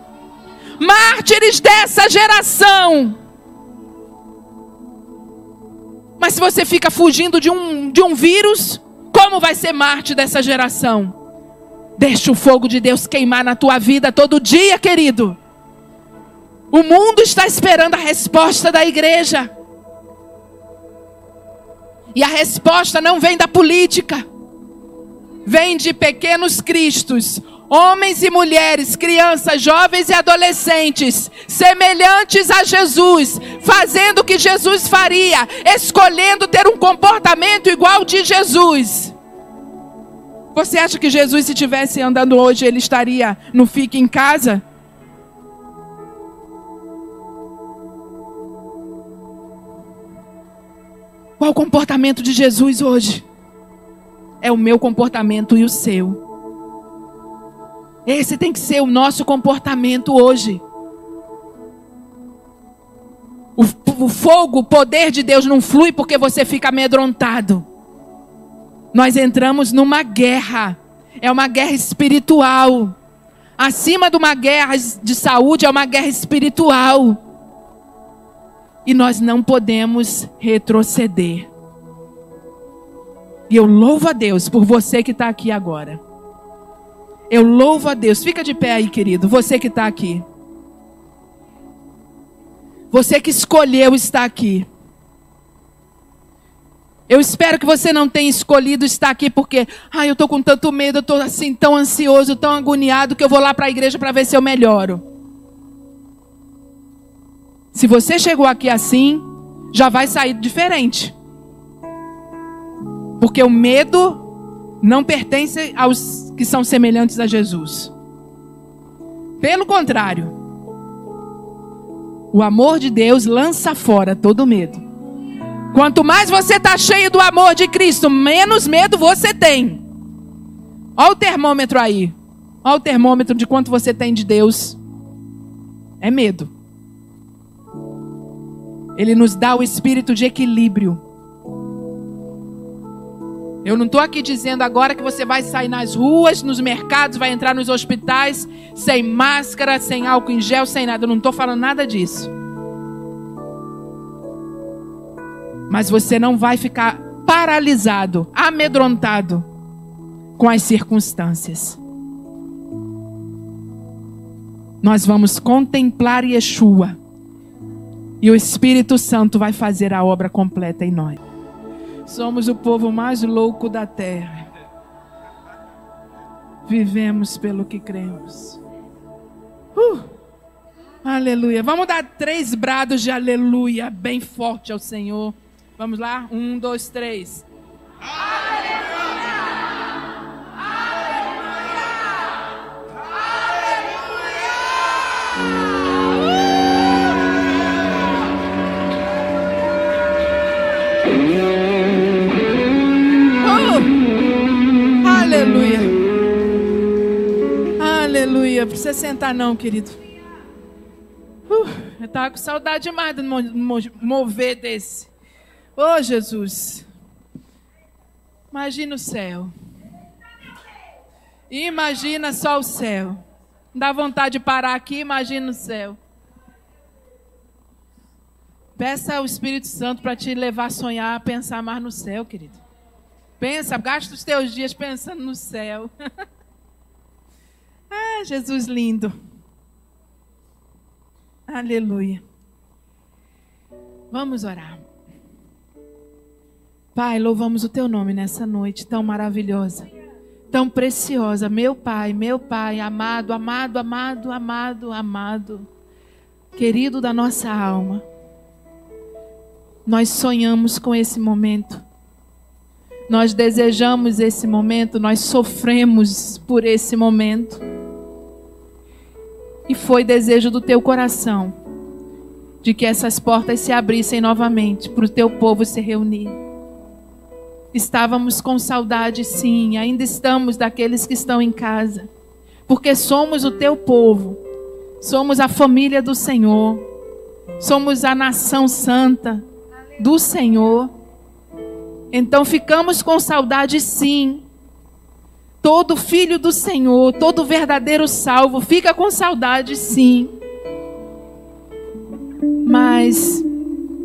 mártires dessa geração. Mas se você fica fugindo de um, de um vírus, como vai ser Marte dessa geração? Deixa o fogo de Deus queimar na tua vida todo dia, querido. O mundo está esperando a resposta da igreja. E a resposta não vem da política, vem de pequenos cristos, homens e mulheres, crianças, jovens e adolescentes, semelhantes a Jesus, fazendo o que Jesus faria, escolhendo ter um comportamento igual de Jesus. Você acha que Jesus, se estivesse andando hoje, ele estaria no fique em casa? Qual o comportamento de Jesus hoje? É o meu comportamento e o seu. Esse tem que ser o nosso comportamento hoje. O, o, fogo, o poder de Deus não flui porque você fica amedrontado. Nós entramos numa guerra. É uma guerra espiritual. Acima de uma guerra de saúde, é uma guerra espiritual e nós não podemos retroceder. E eu louvo a Deus por você que está aqui agora. Eu louvo a Deus. Fica de pé aí, querido. Você que está aqui. Você que escolheu estar aqui. Eu espero que você não tenha escolhido estar aqui porque, ai, ah, eu estou com tanto medo, eu estou assim tão ansioso, tão agoniado que eu vou lá para a igreja para ver se eu melhoro. Se você chegou aqui assim, já vai sair diferente. Porque o medo não pertence aos que são semelhantes a Jesus. Pelo contrário, o amor de Deus lança fora todo medo. Quanto mais você está cheio do amor de Cristo, menos medo você tem. Olha o termômetro aí. Olha o termômetro de quanto você tem de Deus. É medo. Ele nos dá o espírito de equilíbrio. Eu não estou aqui dizendo agora que você vai sair nas ruas, nos mercados, vai entrar nos hospitais sem máscara, sem álcool em gel, sem nada. Eu não estou falando nada disso. Mas você não vai ficar paralisado, amedrontado com as circunstâncias. Nós vamos contemplar Yeshua e o Espírito Santo vai fazer a obra completa em nós. Somos o povo mais louco da terra. Vivemos pelo que cremos. Uh, aleluia. Vamos dar três brados de aleluia bem forte ao Senhor. Vamos lá? Um, dois, três. Aleluia! Aleluia. Precisa sentar não, querido. Uh, eu estava com saudade demais do mover desse. Oh, Jesus. Imagina o céu. Imagina só o céu. Dá vontade de parar aqui, imagina o céu. Peça ao Espírito Santo para te levar a sonhar, a pensar mais no céu, querido. Pensa, gasta os teus dias pensando no céu. Ah, Jesus lindo. Aleluia. Vamos orar. Pai, louvamos o teu nome nessa noite tão maravilhosa, tão preciosa. Meu Pai, meu Pai, amado, amado, amado, amado, amado, querido da nossa alma. Nós sonhamos com esse momento. Nós desejamos esse momento, nós sofremos por esse momento. E foi desejo do teu coração de que essas portas se abrissem novamente para o teu povo se reunir. Estávamos com saudade, sim, ainda estamos daqueles que estão em casa, porque somos o teu povo, somos a família do Senhor, somos a nação santa do Senhor. Então ficamos com saudade, sim, Todo filho do Senhor, todo verdadeiro salvo, fica com saudade, sim. Mas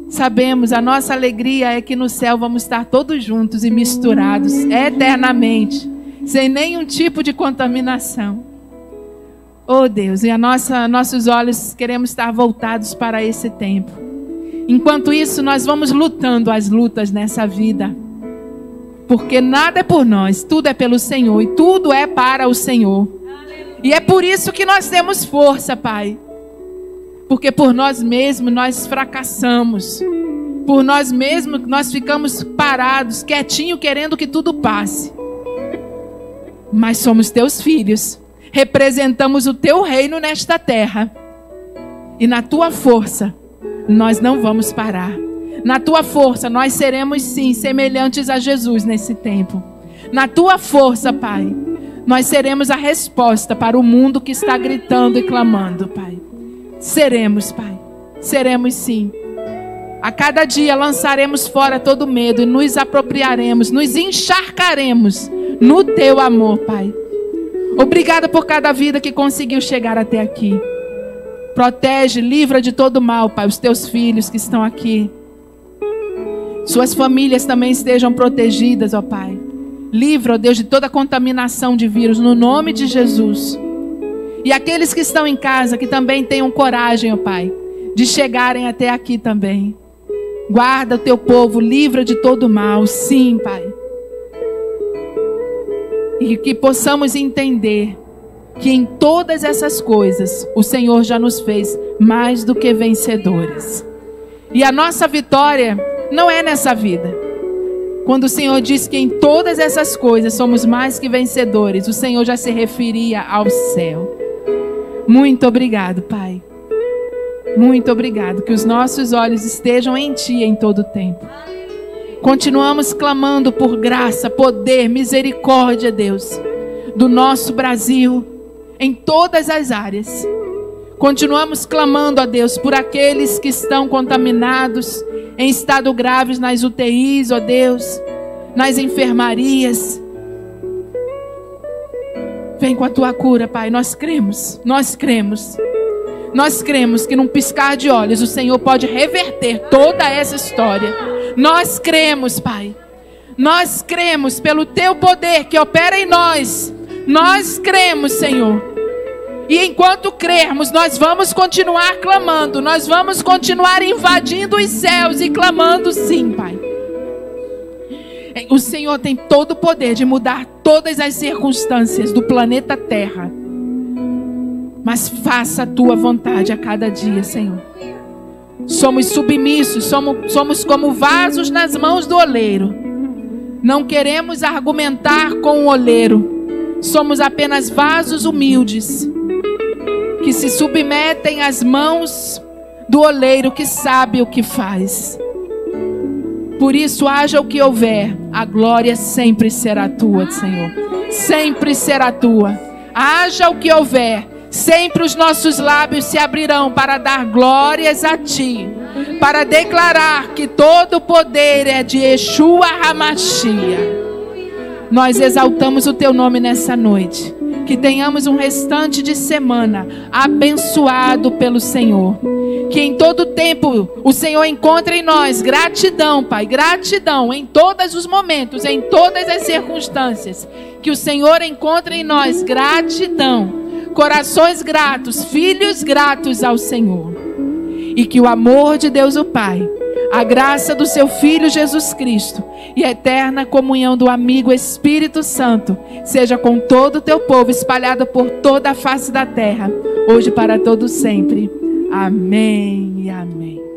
Sabemos, a nossa alegria é que no céu vamos estar todos juntos e misturados eternamente, sem nenhum tipo de contaminação. Oh Deus, e a nossa, nossos olhos queremos estar voltados para esse tempo. Enquanto isso, nós vamos lutando as lutas nessa vida. Porque nada é por nós, tudo é pelo Senhor e tudo é para o Senhor. E é por isso que nós temos força, Pai. Porque por nós mesmos nós fracassamos. Por nós mesmos nós ficamos parados, quietinho, querendo que tudo passe. Mas somos teus filhos. Representamos o teu reino nesta terra. E na tua força nós não vamos parar. Na tua força nós seremos sim semelhantes a Jesus nesse tempo. Na tua força, Pai, nós seremos a resposta para o mundo que está gritando e clamando, Pai. Seremos, Pai. Seremos sim. A cada dia lançaremos fora todo medo e nos apropriaremos, nos encharcaremos no teu amor, Pai. Obrigada por cada vida que conseguiu chegar até aqui. Protege, livra de todo mal, Pai, os teus filhos que estão aqui. Suas famílias também estejam protegidas, ó Pai. Livra, ó Deus, de toda contaminação de vírus, no nome de Jesus. E aqueles que estão em casa, que também tenham coragem, ó Pai, de chegarem até aqui também. Guarda o teu povo, livra de todo mal, sim, Pai. E que possamos entender que em todas essas coisas o Senhor já nos fez mais do que vencedores. E a nossa vitória não é nessa vida. Quando o Senhor diz que em todas essas coisas somos mais que vencedores, o Senhor já se referia ao céu. Muito obrigado, Pai. Muito obrigado. Que os nossos olhos estejam em Ti em todo o tempo. Continuamos clamando por graça, poder, misericórdia, Deus, do nosso Brasil, em todas as áreas. Continuamos clamando a Deus por aqueles que estão contaminados, em estado graves nas UTIs, ó Deus, nas enfermarias. Vem com a tua cura, Pai. Nós cremos, nós cremos. Nós cremos que num piscar de olhos o Senhor pode reverter toda essa história. Nós cremos, Pai. Nós cremos pelo teu poder que opera em nós. Nós cremos, Senhor e enquanto crermos, nós vamos continuar clamando, nós vamos continuar invadindo os céus e clamando sim, Pai. O Senhor tem todo o poder de mudar todas as circunstâncias do planeta Terra. Mas faça a tua vontade a cada dia, Senhor. Somos submissos, somos, somos como vasos nas mãos do oleiro. Não queremos argumentar com o oleiro. Somos apenas vasos humildes que se submetem às mãos do oleiro que sabe o que faz. Por isso, haja o que houver, a glória sempre será tua, Senhor. Sempre será tua. Haja o que houver, sempre os nossos lábios se abrirão para dar glórias a ti, para declarar que todo o poder é de Yeshua Hamashia. Nós exaltamos o teu nome nessa noite que tenhamos um restante de semana abençoado pelo Senhor. Que em todo tempo o Senhor encontre em nós gratidão, Pai, gratidão em todos os momentos, em todas as circunstâncias. Que o Senhor encontre em nós gratidão, corações gratos, filhos gratos ao Senhor. E que o amor de Deus, o Pai, a graça do seu Filho Jesus Cristo e a eterna comunhão do amigo Espírito Santo seja com todo o teu povo espalhado por toda a face da terra, hoje para todo sempre. Amém e amém.